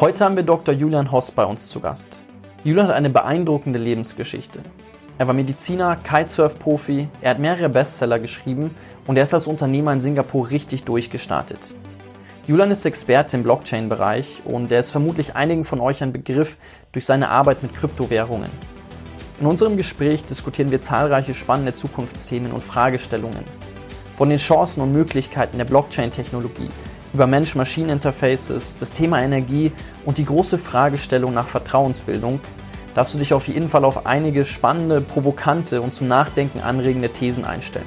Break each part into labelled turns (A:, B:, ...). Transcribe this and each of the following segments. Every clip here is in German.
A: Heute haben wir Dr. Julian Hoss bei uns zu Gast. Julian hat eine beeindruckende Lebensgeschichte. Er war Mediziner, Kitesurf-Profi, er hat mehrere Bestseller geschrieben und er ist als Unternehmer in Singapur richtig durchgestartet. Julian ist Experte im Blockchain-Bereich und er ist vermutlich einigen von euch ein Begriff durch seine Arbeit mit Kryptowährungen. In unserem Gespräch diskutieren wir zahlreiche spannende Zukunftsthemen und Fragestellungen. Von den Chancen und Möglichkeiten der Blockchain-Technologie über Mensch-Maschinen-Interfaces, das Thema Energie und die große Fragestellung nach Vertrauensbildung darfst du dich auf jeden Fall auf einige spannende, provokante und zum Nachdenken anregende Thesen einstellen.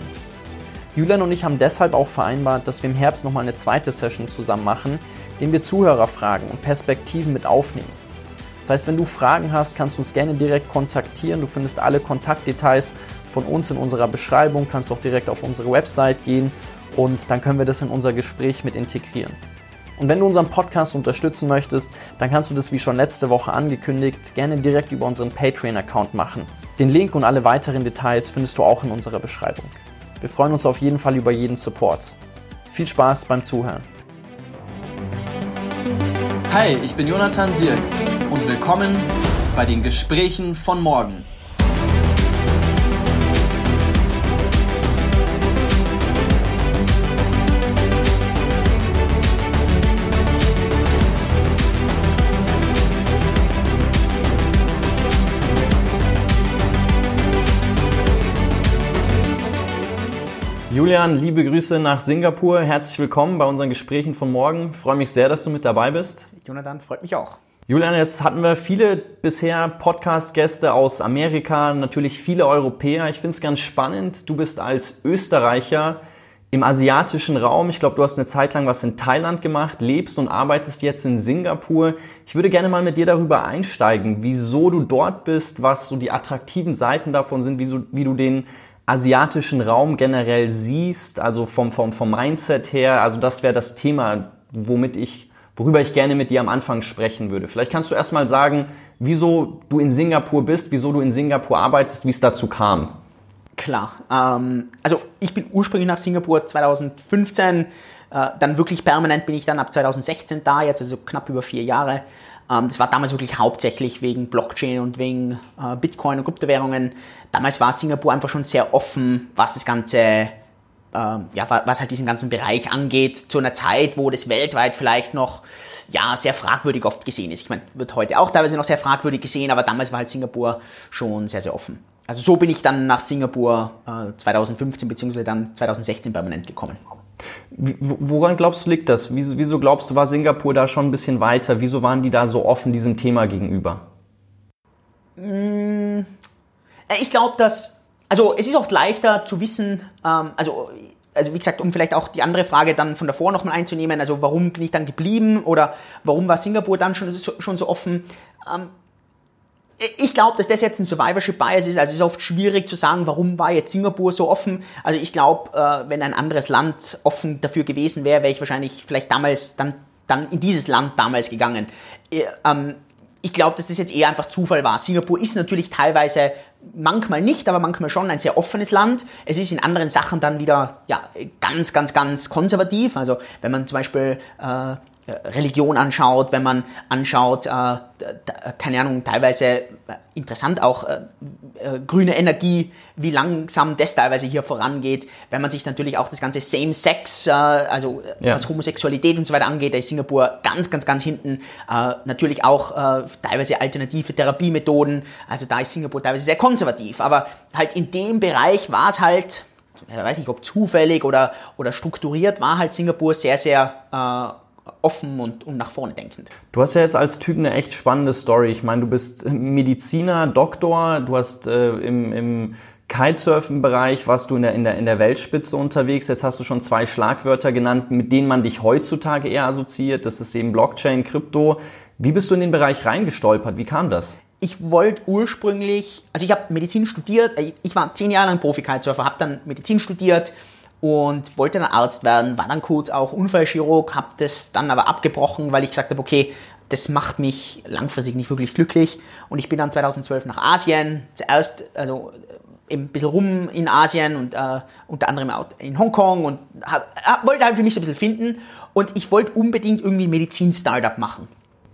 A: Julian und ich haben deshalb auch vereinbart, dass wir im Herbst nochmal eine zweite Session zusammen machen, in der wir Zuhörerfragen und Perspektiven mit aufnehmen. Das heißt, wenn du Fragen hast, kannst du uns gerne direkt kontaktieren. Du findest alle Kontaktdetails von uns in unserer Beschreibung, kannst auch direkt auf unsere Website gehen und dann können wir das in unser Gespräch mit integrieren. Und wenn du unseren Podcast unterstützen möchtest, dann kannst du das wie schon letzte Woche angekündigt gerne direkt über unseren Patreon-Account machen. Den Link und alle weiteren Details findest du auch in unserer Beschreibung. Wir freuen uns auf jeden Fall über jeden Support. Viel Spaß beim Zuhören.
B: Hi, ich bin Jonathan Sierk und willkommen bei den Gesprächen von morgen.
A: Julian, liebe Grüße nach Singapur. Herzlich willkommen bei unseren Gesprächen von morgen. Ich freue mich sehr, dass du mit dabei bist.
C: Jonathan, freut mich auch.
A: Julian, jetzt hatten wir viele bisher Podcast-Gäste aus Amerika, natürlich viele Europäer. Ich finde es ganz spannend. Du bist als Österreicher im asiatischen Raum. Ich glaube, du hast eine Zeit lang was in Thailand gemacht, lebst und arbeitest jetzt in Singapur. Ich würde gerne mal mit dir darüber einsteigen, wieso du dort bist, was so die attraktiven Seiten davon sind, wie, so, wie du den asiatischen Raum generell siehst, also vom, vom, vom Mindset her. Also das wäre das Thema, womit ich, worüber ich gerne mit dir am Anfang sprechen würde. Vielleicht kannst du erstmal sagen, wieso du in Singapur bist, wieso du in Singapur arbeitest, wie es dazu kam.
C: Klar. Ähm, also ich bin ursprünglich nach Singapur 2015, äh, dann wirklich permanent bin ich dann ab 2016 da, jetzt also knapp über vier Jahre. Ähm, das war damals wirklich hauptsächlich wegen Blockchain und wegen äh, Bitcoin und Kryptowährungen. Damals war Singapur einfach schon sehr offen, was das Ganze, äh, ja, was halt diesen ganzen Bereich angeht, zu einer Zeit, wo das weltweit vielleicht noch ja, sehr fragwürdig oft gesehen ist. Ich meine, wird heute auch teilweise noch sehr fragwürdig gesehen, aber damals war halt Singapur schon sehr, sehr offen. Also so bin ich dann nach Singapur äh, 2015 bzw. dann 2016 permanent gekommen.
A: Woran glaubst du, liegt das? Wieso, glaubst du, war Singapur da schon ein bisschen weiter? Wieso waren die da so offen diesem Thema gegenüber?
C: Mm, ich glaube, dass, also es ist oft leichter zu wissen, ähm, also, also wie gesagt, um vielleicht auch die andere Frage dann von davor nochmal einzunehmen, also warum bin ich dann geblieben oder warum war Singapur dann schon, schon so offen? Ähm, ich glaube, dass das jetzt ein Survivorship Bias ist. Also es ist oft schwierig zu sagen, warum war jetzt Singapur so offen. Also ich glaube, äh, wenn ein anderes Land offen dafür gewesen wäre, wäre ich wahrscheinlich vielleicht damals dann, dann in dieses Land damals gegangen. Äh, ähm, ich glaube, dass das jetzt eher einfach Zufall war. Singapur ist natürlich teilweise manchmal nicht, aber manchmal schon ein sehr offenes Land. Es ist in anderen Sachen dann wieder ja, ganz, ganz, ganz konservativ. Also wenn man zum Beispiel äh, Religion anschaut, wenn man anschaut, äh, keine Ahnung, teilweise äh, interessant auch äh, äh, grüne Energie, wie langsam das teilweise hier vorangeht. Wenn man sich natürlich auch das ganze Same-Sex, äh, also äh, ja. was Homosexualität und so weiter angeht, da ist Singapur ganz, ganz, ganz hinten. natürlich auch teilweise alternative Therapiemethoden, also da ist Singapur teilweise sehr konservativ. Aber halt in dem Bereich war es halt, ich weiß nicht, ob zufällig oder, oder strukturiert, war halt Singapur sehr, sehr offen und, und nach vorne denkend.
A: Du hast ja jetzt als Typ eine echt spannende Story. Ich meine, du bist Mediziner, Doktor, du hast äh, im, im Kitesurfen-Bereich warst du in der, in, der, in der Weltspitze unterwegs. Jetzt hast du schon zwei Schlagwörter genannt, mit denen man dich heutzutage eher assoziiert. Das ist eben Blockchain, Krypto. Wie bist du in den Bereich reingestolpert? Wie kam das?
C: Ich wollte ursprünglich, also ich habe Medizin studiert, ich war zehn Jahre lang Profi-Kitesurfer, habe dann Medizin studiert, und wollte dann Arzt werden, war dann kurz auch Unfallchirurg, habe das dann aber abgebrochen, weil ich gesagt habe, okay, das macht mich langfristig nicht wirklich glücklich. Und ich bin dann 2012 nach Asien, zuerst also äh, ein bisschen rum in Asien und äh, unter anderem auch in Hongkong und hab, wollte halt für mich so ein bisschen finden. Und ich wollte unbedingt irgendwie Medizin-Startup machen.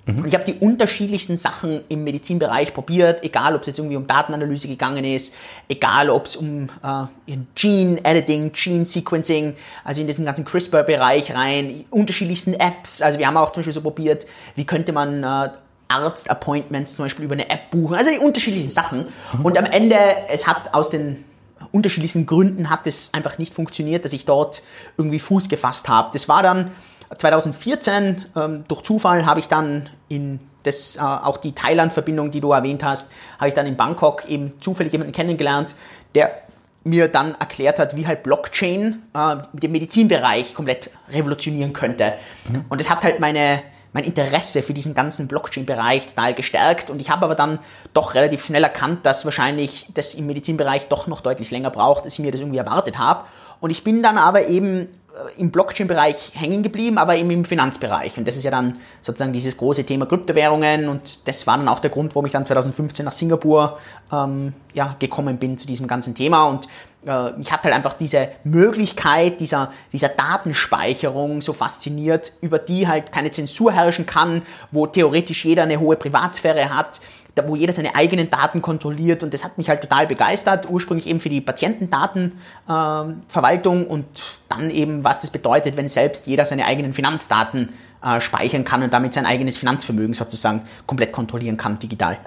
C: Und ich habe die unterschiedlichsten Sachen im Medizinbereich probiert, egal ob es jetzt irgendwie um Datenanalyse gegangen ist, egal ob es um äh, Gene Editing, Gene Sequencing, also in diesen ganzen CRISPR-Bereich rein, unterschiedlichsten Apps. Also wir haben auch zum Beispiel so probiert, wie könnte man äh, Arzt-Appointments zum Beispiel über eine App buchen, also die unterschiedlichen Sachen. Und am Ende, es hat aus den unterschiedlichsten Gründen hat es einfach nicht funktioniert, dass ich dort irgendwie Fuß gefasst habe. Das war dann 2014, ähm, durch Zufall habe ich dann in das, äh, auch die Thailand-Verbindung, die du erwähnt hast, habe ich dann in Bangkok eben zufällig jemanden kennengelernt, der mir dann erklärt hat, wie halt Blockchain äh, den Medizinbereich komplett revolutionieren könnte. Mhm. Und das hat halt meine, mein Interesse für diesen ganzen Blockchain-Bereich total gestärkt. Und ich habe aber dann doch relativ schnell erkannt, dass wahrscheinlich das im Medizinbereich doch noch deutlich länger braucht, als ich mir das irgendwie erwartet habe. Und ich bin dann aber eben im Blockchain-Bereich hängen geblieben, aber eben im Finanzbereich. Und das ist ja dann sozusagen dieses große Thema Kryptowährungen. Und das war dann auch der Grund, warum ich dann 2015 nach Singapur ähm, ja, gekommen bin zu diesem ganzen Thema. Und äh, ich hatte halt einfach diese Möglichkeit dieser, dieser Datenspeicherung so fasziniert, über die halt keine Zensur herrschen kann, wo theoretisch jeder eine hohe Privatsphäre hat, wo jeder seine eigenen Daten kontrolliert und das hat mich halt total begeistert, ursprünglich eben für die Patientendatenverwaltung äh, und dann eben, was das bedeutet, wenn selbst jeder seine eigenen Finanzdaten äh, speichern kann und damit sein eigenes Finanzvermögen sozusagen komplett kontrollieren kann digital.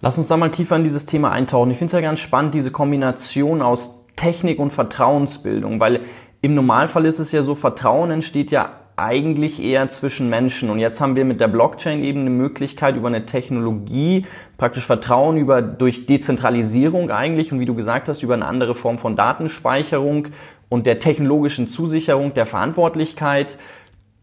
A: Lass uns da mal tiefer in dieses Thema eintauchen. Ich finde es ja ganz spannend, diese Kombination aus Technik und Vertrauensbildung, weil im Normalfall ist es ja so, Vertrauen entsteht ja eigentlich eher zwischen Menschen. Und jetzt haben wir mit der Blockchain eben eine Möglichkeit über eine Technologie, praktisch Vertrauen über, durch Dezentralisierung eigentlich und wie du gesagt hast, über eine andere Form von Datenspeicherung und der technologischen Zusicherung der Verantwortlichkeit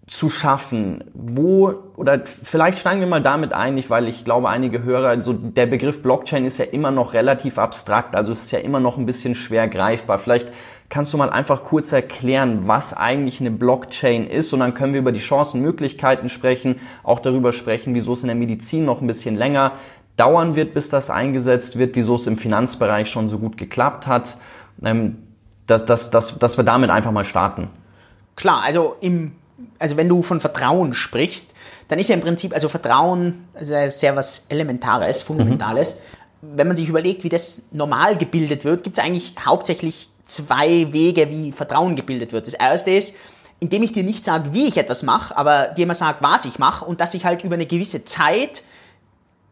A: zu schaffen. Wo, oder vielleicht steigen wir mal damit ein, nicht, weil ich glaube, einige Hörer, also der Begriff Blockchain ist ja immer noch relativ abstrakt, also es ist ja immer noch ein bisschen schwer greifbar. Vielleicht Kannst du mal einfach kurz erklären, was eigentlich eine Blockchain ist? Und dann können wir über die Chancen, Möglichkeiten sprechen, auch darüber sprechen, wieso es in der Medizin noch ein bisschen länger dauern wird, bis das eingesetzt wird, wieso es im Finanzbereich schon so gut geklappt hat. Ähm, dass, dass, dass, dass wir damit einfach mal starten.
C: Klar, also, im, also wenn du von Vertrauen sprichst, dann ist ja im Prinzip, also Vertrauen also sehr was Elementares, Fundamentales. Mhm. Wenn man sich überlegt, wie das normal gebildet wird, gibt es eigentlich hauptsächlich zwei Wege, wie Vertrauen gebildet wird. Das erste ist, indem ich dir nicht sage, wie ich etwas mache, aber dir immer sage, was ich mache und dass ich halt über eine gewisse Zeit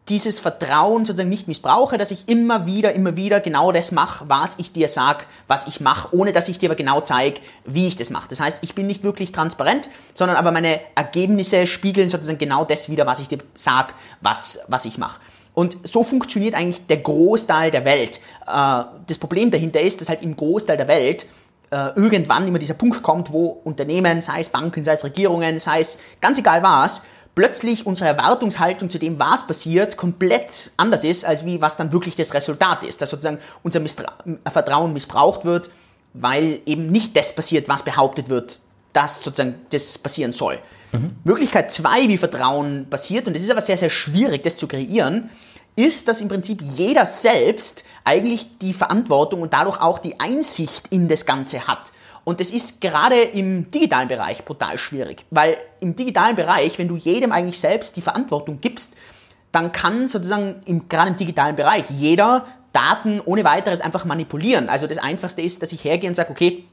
C: dieses Vertrauen sozusagen nicht missbrauche, dass ich immer wieder, immer wieder genau das mache, was ich dir sage, was ich mache, ohne dass ich dir aber genau zeige, wie ich das mache. Das heißt, ich bin nicht wirklich transparent, sondern aber meine Ergebnisse spiegeln sozusagen genau das wieder, was ich dir sage, was, was ich mache. Und so funktioniert eigentlich der Großteil der Welt. Äh, das Problem dahinter ist, dass halt im Großteil der Welt äh, irgendwann immer dieser Punkt kommt, wo Unternehmen, sei es Banken, sei es Regierungen, sei es ganz egal was, plötzlich unsere Erwartungshaltung zu dem, was passiert, komplett anders ist, als wie was dann wirklich das Resultat ist. Dass sozusagen unser Mistra Vertrauen missbraucht wird, weil eben nicht das passiert, was behauptet wird, dass sozusagen das passieren soll. Mhm. Möglichkeit zwei, wie Vertrauen passiert, und es ist aber sehr, sehr schwierig, das zu kreieren, ist, dass im Prinzip jeder selbst eigentlich die Verantwortung und dadurch auch die Einsicht in das Ganze hat. Und das ist gerade im digitalen Bereich brutal schwierig, weil im digitalen Bereich, wenn du jedem eigentlich selbst die Verantwortung gibst, dann kann sozusagen im, gerade im digitalen Bereich jeder Daten ohne weiteres einfach manipulieren. Also das Einfachste ist, dass ich hergehe und sage, okay,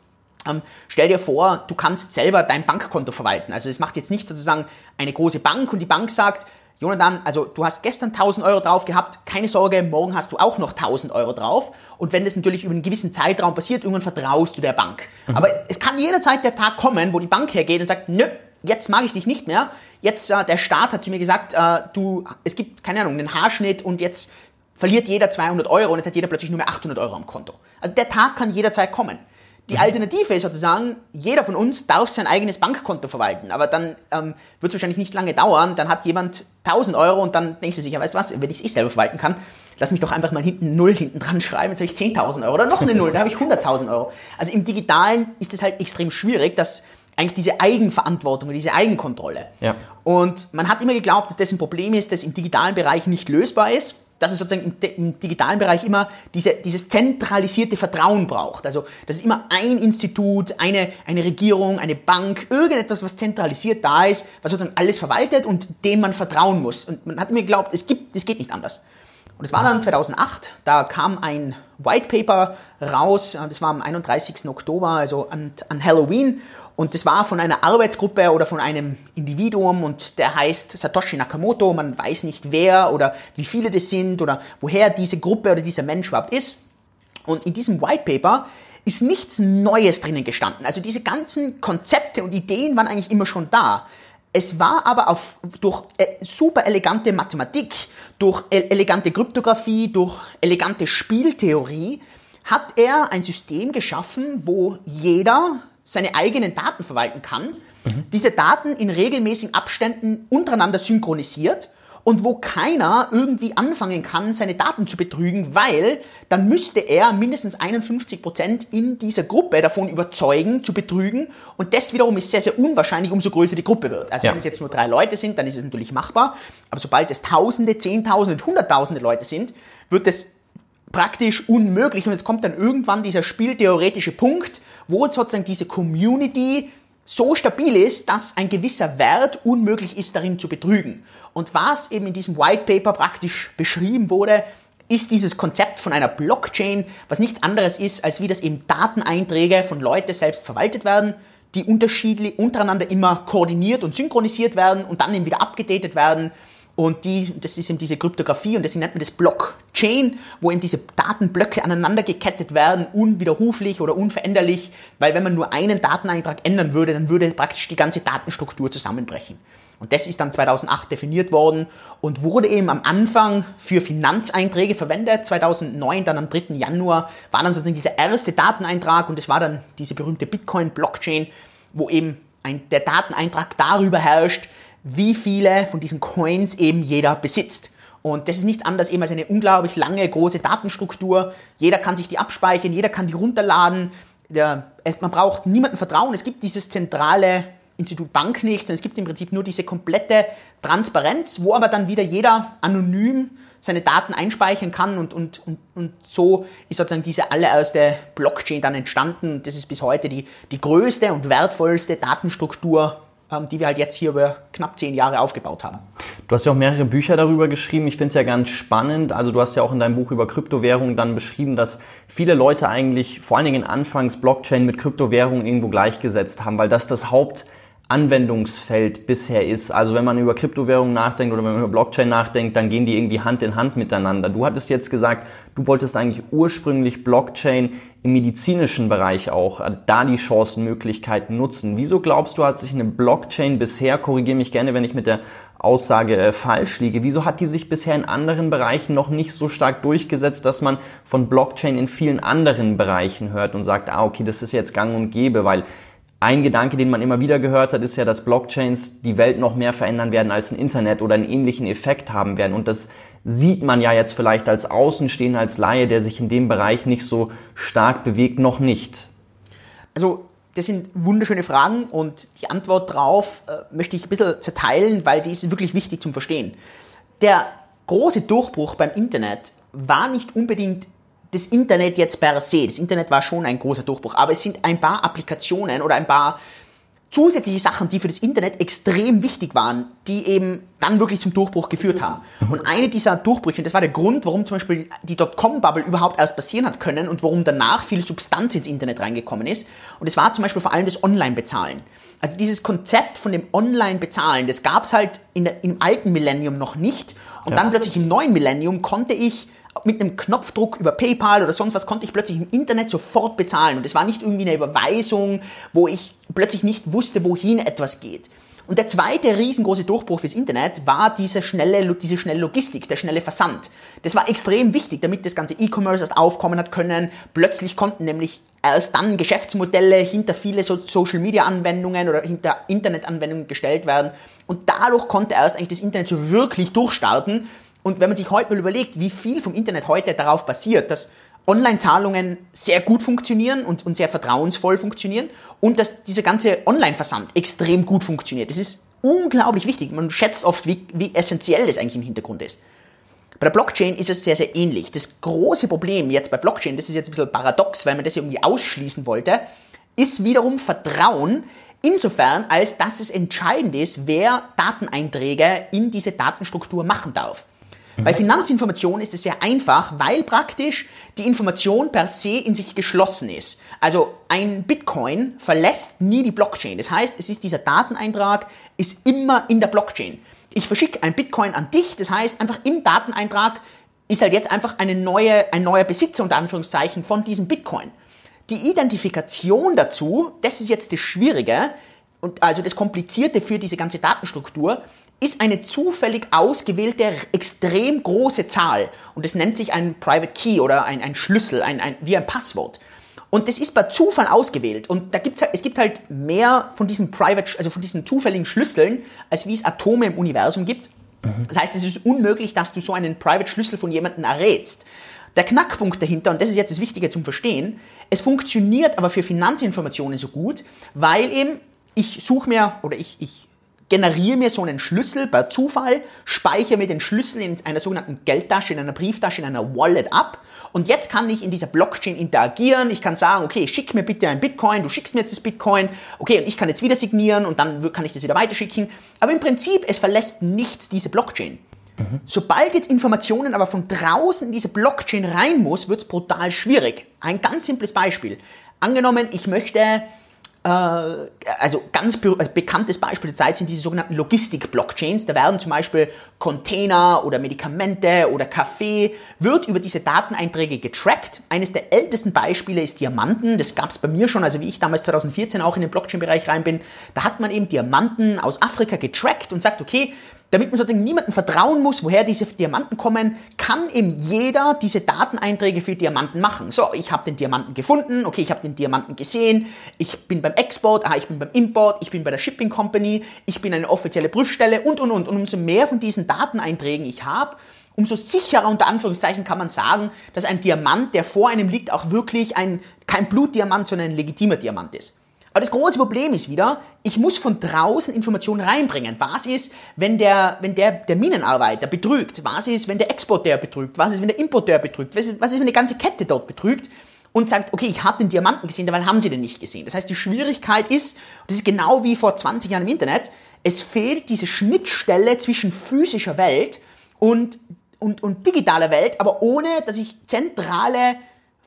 C: ähm, stell dir vor, du kannst selber dein Bankkonto verwalten. Also es macht jetzt nicht sozusagen eine große Bank und die Bank sagt, Jonathan, also du hast gestern 1000 Euro drauf gehabt, keine Sorge, morgen hast du auch noch 1000 Euro drauf. Und wenn das natürlich über einen gewissen Zeitraum passiert, irgendwann vertraust du der Bank. Mhm. Aber es kann jederzeit der Tag kommen, wo die Bank hergeht und sagt, nö, jetzt mag ich dich nicht mehr. Jetzt, äh, der Staat hat zu mir gesagt, äh, du, es gibt, keine Ahnung, einen Haarschnitt und jetzt verliert jeder 200 Euro und jetzt hat jeder plötzlich nur mehr 800 Euro am Konto. Also der Tag kann jederzeit kommen. Die. Alternative ist sozusagen, jeder von uns darf sein eigenes Bankkonto verwalten, aber dann ähm, wird es wahrscheinlich nicht lange dauern, dann hat jemand 1000 Euro und dann denkt er sich, ja weißt du was, wenn ich es eh selber verwalten kann, lass mich doch einfach mal hinten Null hinten dran schreiben, jetzt habe ich 10.000 Euro oder noch eine Null, da habe ich 100.000 Euro. Also im Digitalen ist es halt extrem schwierig, dass eigentlich diese Eigenverantwortung, diese Eigenkontrolle. Ja. Und man hat immer geglaubt, dass das ein Problem ist, das im digitalen Bereich nicht lösbar ist. Dass es sozusagen im, digitalen Bereich immer diese, dieses zentralisierte Vertrauen braucht. Also, dass es immer ein Institut, eine, eine Regierung, eine Bank, irgendetwas, was zentralisiert da ist, was sozusagen alles verwaltet und dem man vertrauen muss. Und man hat mir geglaubt, es gibt, es geht nicht anders. Und es war dann 2008, da kam ein White Paper raus, das war am 31. Oktober, also an, an Halloween. Und das war von einer Arbeitsgruppe oder von einem Individuum und der heißt Satoshi Nakamoto. Man weiß nicht wer oder wie viele das sind oder woher diese Gruppe oder dieser Mensch überhaupt ist. Und in diesem White Paper ist nichts Neues drinnen gestanden. Also diese ganzen Konzepte und Ideen waren eigentlich immer schon da. Es war aber auf, durch äh, super elegante Mathematik, durch elegante Kryptographie, durch elegante Spieltheorie hat er ein System geschaffen, wo jeder seine eigenen Daten verwalten kann, mhm. diese Daten in regelmäßigen Abständen untereinander synchronisiert und wo keiner irgendwie anfangen kann, seine Daten zu betrügen, weil dann müsste er mindestens 51 Prozent in dieser Gruppe davon überzeugen, zu betrügen und das wiederum ist sehr, sehr unwahrscheinlich, umso größer die Gruppe wird. Also ja. wenn es jetzt nur drei Leute sind, dann ist es natürlich machbar, aber sobald es Tausende, Zehntausende, Hunderttausende Leute sind, wird es praktisch unmöglich und jetzt kommt dann irgendwann dieser spieltheoretische Punkt, wo sozusagen diese Community so stabil ist, dass ein gewisser Wert unmöglich ist, darin zu betrügen. Und was eben in diesem White Paper praktisch beschrieben wurde, ist dieses Konzept von einer Blockchain, was nichts anderes ist, als wie das eben Dateneinträge von Leuten selbst verwaltet werden, die unterschiedlich untereinander immer koordiniert und synchronisiert werden und dann eben wieder abgedatet werden und die, das ist eben diese Kryptographie und deswegen nennt man das Blockchain, wo eben diese Datenblöcke aneinander gekettet werden, unwiderruflich oder unveränderlich, weil wenn man nur einen Dateneintrag ändern würde, dann würde praktisch die ganze Datenstruktur zusammenbrechen. Und das ist dann 2008 definiert worden und wurde eben am Anfang für Finanzeinträge verwendet. 2009, dann am 3. Januar, war dann sozusagen dieser erste Dateneintrag und es war dann diese berühmte Bitcoin-Blockchain, wo eben ein, der Dateneintrag darüber herrscht, wie viele von diesen Coins eben jeder besitzt. Und das ist nichts anderes eben als eine unglaublich lange, große Datenstruktur. Jeder kann sich die abspeichern, jeder kann die runterladen. Man braucht niemandem Vertrauen. Es gibt dieses zentrale Institut Bank nicht, sondern es gibt im Prinzip nur diese komplette Transparenz, wo aber dann wieder jeder anonym seine Daten einspeichern kann und, und, und, und so ist sozusagen diese allererste Blockchain dann entstanden. Das ist bis heute die, die größte und wertvollste Datenstruktur die wir halt jetzt hier über knapp zehn Jahre aufgebaut haben.
A: Du hast ja auch mehrere Bücher darüber geschrieben. Ich finde es ja ganz spannend. Also du hast ja auch in deinem Buch über Kryptowährungen dann beschrieben, dass viele Leute eigentlich vor allen Dingen anfangs Blockchain mit Kryptowährungen irgendwo gleichgesetzt haben, weil das das Haupt Anwendungsfeld bisher ist. Also wenn man über Kryptowährungen nachdenkt oder wenn man über Blockchain nachdenkt, dann gehen die irgendwie Hand in Hand miteinander. Du hattest jetzt gesagt, du wolltest eigentlich ursprünglich Blockchain im medizinischen Bereich auch äh, da die Chancenmöglichkeiten nutzen. Wieso glaubst du, hat sich eine Blockchain bisher, korrigiere mich gerne, wenn ich mit der Aussage äh, falsch liege, wieso hat die sich bisher in anderen Bereichen noch nicht so stark durchgesetzt, dass man von Blockchain in vielen anderen Bereichen hört und sagt, ah, okay, das ist jetzt gang und gäbe, weil ein Gedanke, den man immer wieder gehört hat, ist ja, dass Blockchains die Welt noch mehr verändern werden als ein Internet oder einen ähnlichen Effekt haben werden. Und das sieht man ja jetzt vielleicht als Außenstehender, als Laie, der sich in dem Bereich nicht so stark bewegt, noch nicht.
C: Also das sind wunderschöne Fragen und die Antwort darauf äh, möchte ich ein bisschen zerteilen, weil die ist wirklich wichtig zum Verstehen. Der große Durchbruch beim Internet war nicht unbedingt das Internet jetzt per se, das Internet war schon ein großer Durchbruch, aber es sind ein paar Applikationen oder ein paar zusätzliche Sachen, die für das Internet extrem wichtig waren, die eben dann wirklich zum Durchbruch geführt haben. Und eine dieser Durchbrüche, das war der Grund, warum zum Beispiel die Dotcom-Bubble überhaupt erst passieren hat können und warum danach viel Substanz ins Internet reingekommen ist. Und es war zum Beispiel vor allem das Online-Bezahlen. Also dieses Konzept von dem Online-Bezahlen, das gab es halt der, im alten Millennium noch nicht. Und ja. dann plötzlich im neuen Millennium konnte ich mit einem Knopfdruck über PayPal oder sonst was konnte ich plötzlich im Internet sofort bezahlen. Und es war nicht irgendwie eine Überweisung, wo ich plötzlich nicht wusste, wohin etwas geht. Und der zweite riesengroße Durchbruch fürs Internet war diese schnelle, diese schnelle Logistik, der schnelle Versand. Das war extrem wichtig, damit das ganze E-Commerce erst aufkommen hat können. Plötzlich konnten nämlich erst dann Geschäftsmodelle hinter viele Social-Media-Anwendungen oder hinter Internet-Anwendungen gestellt werden. Und dadurch konnte erst eigentlich das Internet so wirklich durchstarten und wenn man sich heute mal überlegt, wie viel vom Internet heute darauf basiert, dass Online-Zahlungen sehr gut funktionieren und, und sehr vertrauensvoll funktionieren und dass dieser ganze Online-Versand extrem gut funktioniert. Das ist unglaublich wichtig. Man schätzt oft, wie, wie essentiell das eigentlich im Hintergrund ist. Bei der Blockchain ist es sehr, sehr ähnlich. Das große Problem jetzt bei Blockchain, das ist jetzt ein bisschen paradox, weil man das irgendwie ausschließen wollte, ist wiederum Vertrauen, insofern als dass es entscheidend ist, wer Dateneinträge in diese Datenstruktur machen darf. Bei Finanzinformationen ist es sehr einfach, weil praktisch die Information per se in sich geschlossen ist. Also ein Bitcoin verlässt nie die Blockchain. Das heißt, es ist dieser Dateneintrag ist immer in der Blockchain. Ich verschicke ein Bitcoin an dich, das heißt einfach im Dateneintrag ist halt jetzt einfach eine neue, ein neuer Besitzer unter Anführungszeichen von diesem Bitcoin. Die Identifikation dazu, das ist jetzt das Schwierige und also das Komplizierte für diese ganze Datenstruktur, ist eine zufällig ausgewählte, extrem große Zahl. Und das nennt sich ein Private Key oder ein, ein Schlüssel, ein, ein, wie ein Passwort. Und das ist bei Zufall ausgewählt. Und da gibt's es gibt halt mehr von diesen Private, also von diesen zufälligen Schlüsseln, als wie es Atome im Universum gibt. Mhm. Das heißt, es ist unmöglich, dass du so einen Private Schlüssel von jemandem errätst. Der Knackpunkt dahinter, und das ist jetzt das Wichtige zum Verstehen, es funktioniert aber für Finanzinformationen so gut, weil eben ich suche mir oder ich, ich generiere mir so einen Schlüssel per Zufall, speichere mir den Schlüssel in einer sogenannten Geldtasche, in einer Brieftasche, in einer Wallet ab. Und jetzt kann ich in dieser Blockchain interagieren. Ich kann sagen, okay, schick mir bitte ein Bitcoin, du schickst mir jetzt das Bitcoin. Okay, und ich kann jetzt wieder signieren und dann kann ich das wieder weiterschicken. Aber im Prinzip, es verlässt nichts diese Blockchain. Sobald jetzt Informationen aber von draußen in diese Blockchain rein muss, wird es brutal schwierig. Ein ganz simples Beispiel. Angenommen, ich möchte also ganz also bekanntes Beispiel der Zeit sind diese sogenannten Logistik-Blockchains. Da werden zum Beispiel Container oder Medikamente oder Kaffee, wird über diese Dateneinträge getrackt. Eines der ältesten Beispiele ist Diamanten. Das gab es bei mir schon, also wie ich damals 2014 auch in den Blockchain-Bereich rein bin. Da hat man eben Diamanten aus Afrika getrackt und sagt, okay, damit man sozusagen niemandem vertrauen muss, woher diese Diamanten kommen, kann eben jeder diese Dateneinträge für Diamanten machen. So, ich habe den Diamanten gefunden, okay, ich habe den Diamanten gesehen, ich bin beim Export, ah, ich bin beim Import, ich bin bei der Shipping Company, ich bin eine offizielle Prüfstelle und, und, und. Und umso mehr von diesen Dateneinträgen ich habe, umso sicherer unter Anführungszeichen kann man sagen, dass ein Diamant, der vor einem liegt, auch wirklich ein, kein Blutdiamant, sondern ein legitimer Diamant ist. Aber das große Problem ist wieder, ich muss von draußen Informationen reinbringen. Was ist, wenn der, wenn der, der Minenarbeiter betrügt? Was ist, wenn der Exporteur betrügt? Was ist, wenn der Importeur betrügt? Was ist, was ist wenn die ganze Kette dort betrügt? Und sagt, okay, ich habe den Diamanten gesehen, dabei haben sie den nicht gesehen. Das heißt, die Schwierigkeit ist, das ist genau wie vor 20 Jahren im Internet, es fehlt diese Schnittstelle zwischen physischer Welt und, und, und digitaler Welt, aber ohne, dass ich zentrale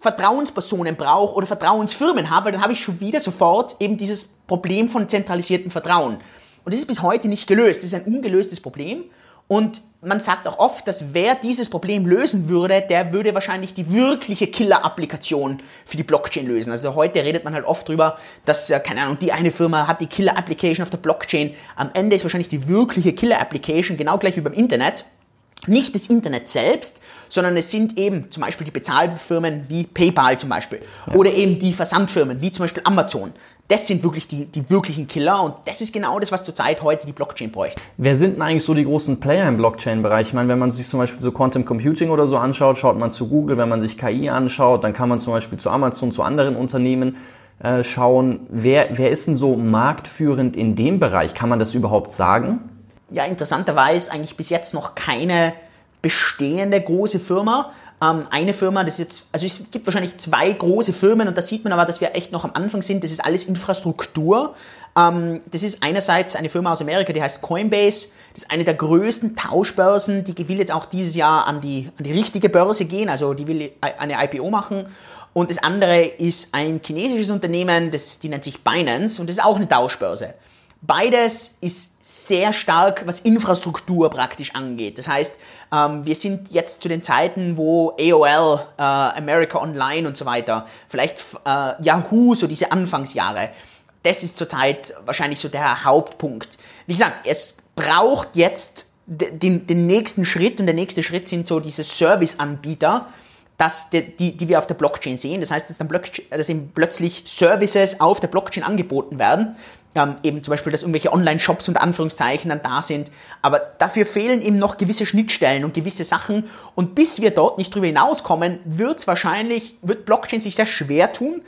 C: Vertrauenspersonen brauche oder Vertrauensfirmen habe, weil dann habe ich schon wieder sofort eben dieses Problem von zentralisiertem Vertrauen. Und das ist bis heute nicht gelöst. Das ist ein ungelöstes Problem. Und man sagt auch oft, dass wer dieses Problem lösen würde, der würde wahrscheinlich die wirkliche Killer-Applikation für die Blockchain lösen. Also heute redet man halt oft drüber, dass, äh, keine Ahnung, die eine Firma hat die Killer-Application auf der Blockchain. Am Ende ist wahrscheinlich die wirkliche Killer-Application, genau gleich wie beim Internet, nicht das Internet selbst, sondern es sind eben zum Beispiel die Bezahlfirmen wie PayPal zum Beispiel ja. oder eben die Versandfirmen wie zum Beispiel Amazon. Das sind wirklich die, die wirklichen Killer und das ist genau das, was zurzeit heute die Blockchain bräuchte.
A: Wer sind denn eigentlich so die großen Player im Blockchain-Bereich? Ich meine, wenn man sich zum Beispiel so Content Computing oder so anschaut, schaut man zu Google, wenn man sich KI anschaut, dann kann man zum Beispiel zu Amazon, zu anderen Unternehmen äh, schauen. Wer, wer ist denn so marktführend in dem Bereich? Kann man das überhaupt sagen?
C: Ja interessanterweise eigentlich bis jetzt noch keine bestehende große Firma. Ähm, eine Firma, das ist jetzt, also es gibt wahrscheinlich zwei große Firmen und da sieht man aber, dass wir echt noch am Anfang sind. Das ist alles Infrastruktur. Ähm, das ist einerseits eine Firma aus Amerika, die heißt Coinbase. Das ist eine der größten Tauschbörsen. Die will jetzt auch dieses Jahr an die, an die richtige Börse gehen, also die will eine IPO machen. Und das andere ist ein chinesisches Unternehmen, das, die nennt sich Binance und das ist auch eine Tauschbörse. Beides ist sehr stark, was Infrastruktur praktisch angeht. Das heißt, ähm, wir sind jetzt zu den Zeiten, wo AOL, äh, America Online und so weiter, vielleicht äh, Yahoo, so diese Anfangsjahre, das ist zurzeit wahrscheinlich so der Hauptpunkt. Wie gesagt, es braucht jetzt den, den nächsten Schritt und der nächste Schritt sind so diese Serviceanbieter, dass die, die, wir auf der Blockchain sehen. Das heißt, dass dann dass eben plötzlich Services auf der Blockchain angeboten werden, ähm, eben zum Beispiel, dass irgendwelche Online-Shops unter Anführungszeichen dann da sind. Aber dafür fehlen eben noch gewisse Schnittstellen und gewisse Sachen. Und bis wir dort nicht drüber hinauskommen, wird es wahrscheinlich, wird Blockchain sich sehr schwer tun,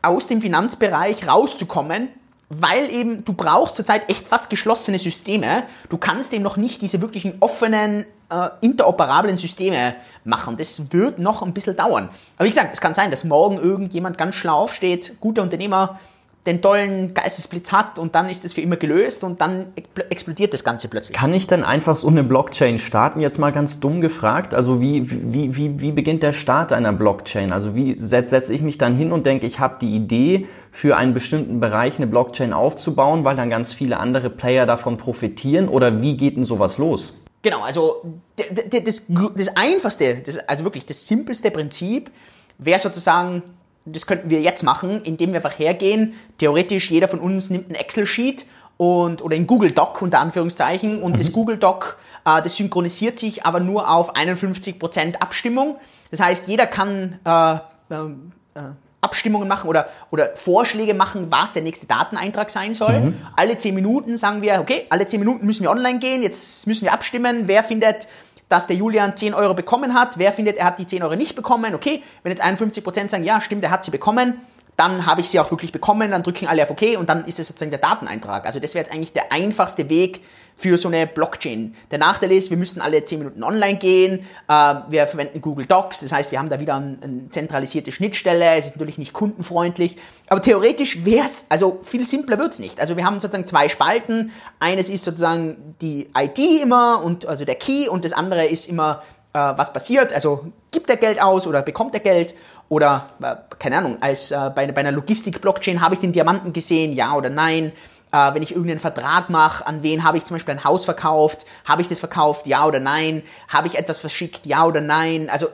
C: aus dem Finanzbereich rauszukommen, weil eben du brauchst zurzeit echt fast geschlossene Systeme. Du kannst eben noch nicht diese wirklichen offenen äh, interoperablen Systeme machen. Das wird noch ein bisschen dauern. Aber wie gesagt, es kann sein, dass morgen irgendjemand ganz schlau aufsteht, guter Unternehmer, den tollen Geistesblitz hat und dann ist es für immer gelöst und dann explodiert das Ganze plötzlich.
A: Kann ich dann einfach so eine Blockchain starten? Jetzt mal ganz dumm gefragt. Also wie, wie, wie, wie beginnt der Start einer Blockchain? Also wie setze setz ich mich dann hin und denke, ich habe die Idee, für einen bestimmten Bereich eine Blockchain aufzubauen, weil dann ganz viele andere Player davon profitieren? Oder wie geht denn sowas los?
C: Genau, also das, das einfachste, das, also wirklich das simpelste Prinzip wäre sozusagen das könnten wir jetzt machen, indem wir einfach hergehen. Theoretisch, jeder von uns nimmt ein Excel-Sheet und, oder ein Google Doc unter Anführungszeichen und mhm. das Google Doc, äh, das synchronisiert sich aber nur auf 51% Abstimmung. Das heißt, jeder kann äh, ähm, äh, Abstimmungen machen oder, oder Vorschläge machen, was der nächste Dateneintrag sein soll. Mhm. Alle 10 Minuten sagen wir, okay, alle 10 Minuten müssen wir online gehen, jetzt müssen wir abstimmen, wer findet dass der Julian 10 Euro bekommen hat. Wer findet, er hat die 10 Euro nicht bekommen? Okay, wenn jetzt 51% sagen, ja, stimmt, er hat sie bekommen, dann habe ich sie auch wirklich bekommen, dann drücken alle auf OK und dann ist es sozusagen der Dateneintrag. Also das wäre jetzt eigentlich der einfachste Weg, für so eine Blockchain. Der Nachteil ist, wir müssten alle 10 Minuten online gehen, äh, wir verwenden Google Docs, das heißt, wir haben da wieder eine, eine zentralisierte Schnittstelle, es ist natürlich nicht kundenfreundlich, aber theoretisch wäre es, also viel simpler wird es nicht. Also wir haben sozusagen zwei Spalten, eines ist sozusagen die ID immer, und also der Key und das andere ist immer, äh, was passiert, also gibt er Geld aus oder bekommt er Geld oder, äh, keine Ahnung, als äh, bei, bei einer Logistik-Blockchain habe ich den Diamanten gesehen, ja oder nein, äh, wenn ich irgendeinen Vertrag mache, an wen habe ich zum Beispiel ein Haus verkauft, habe ich das verkauft, ja oder nein, habe ich etwas verschickt, ja oder nein. Also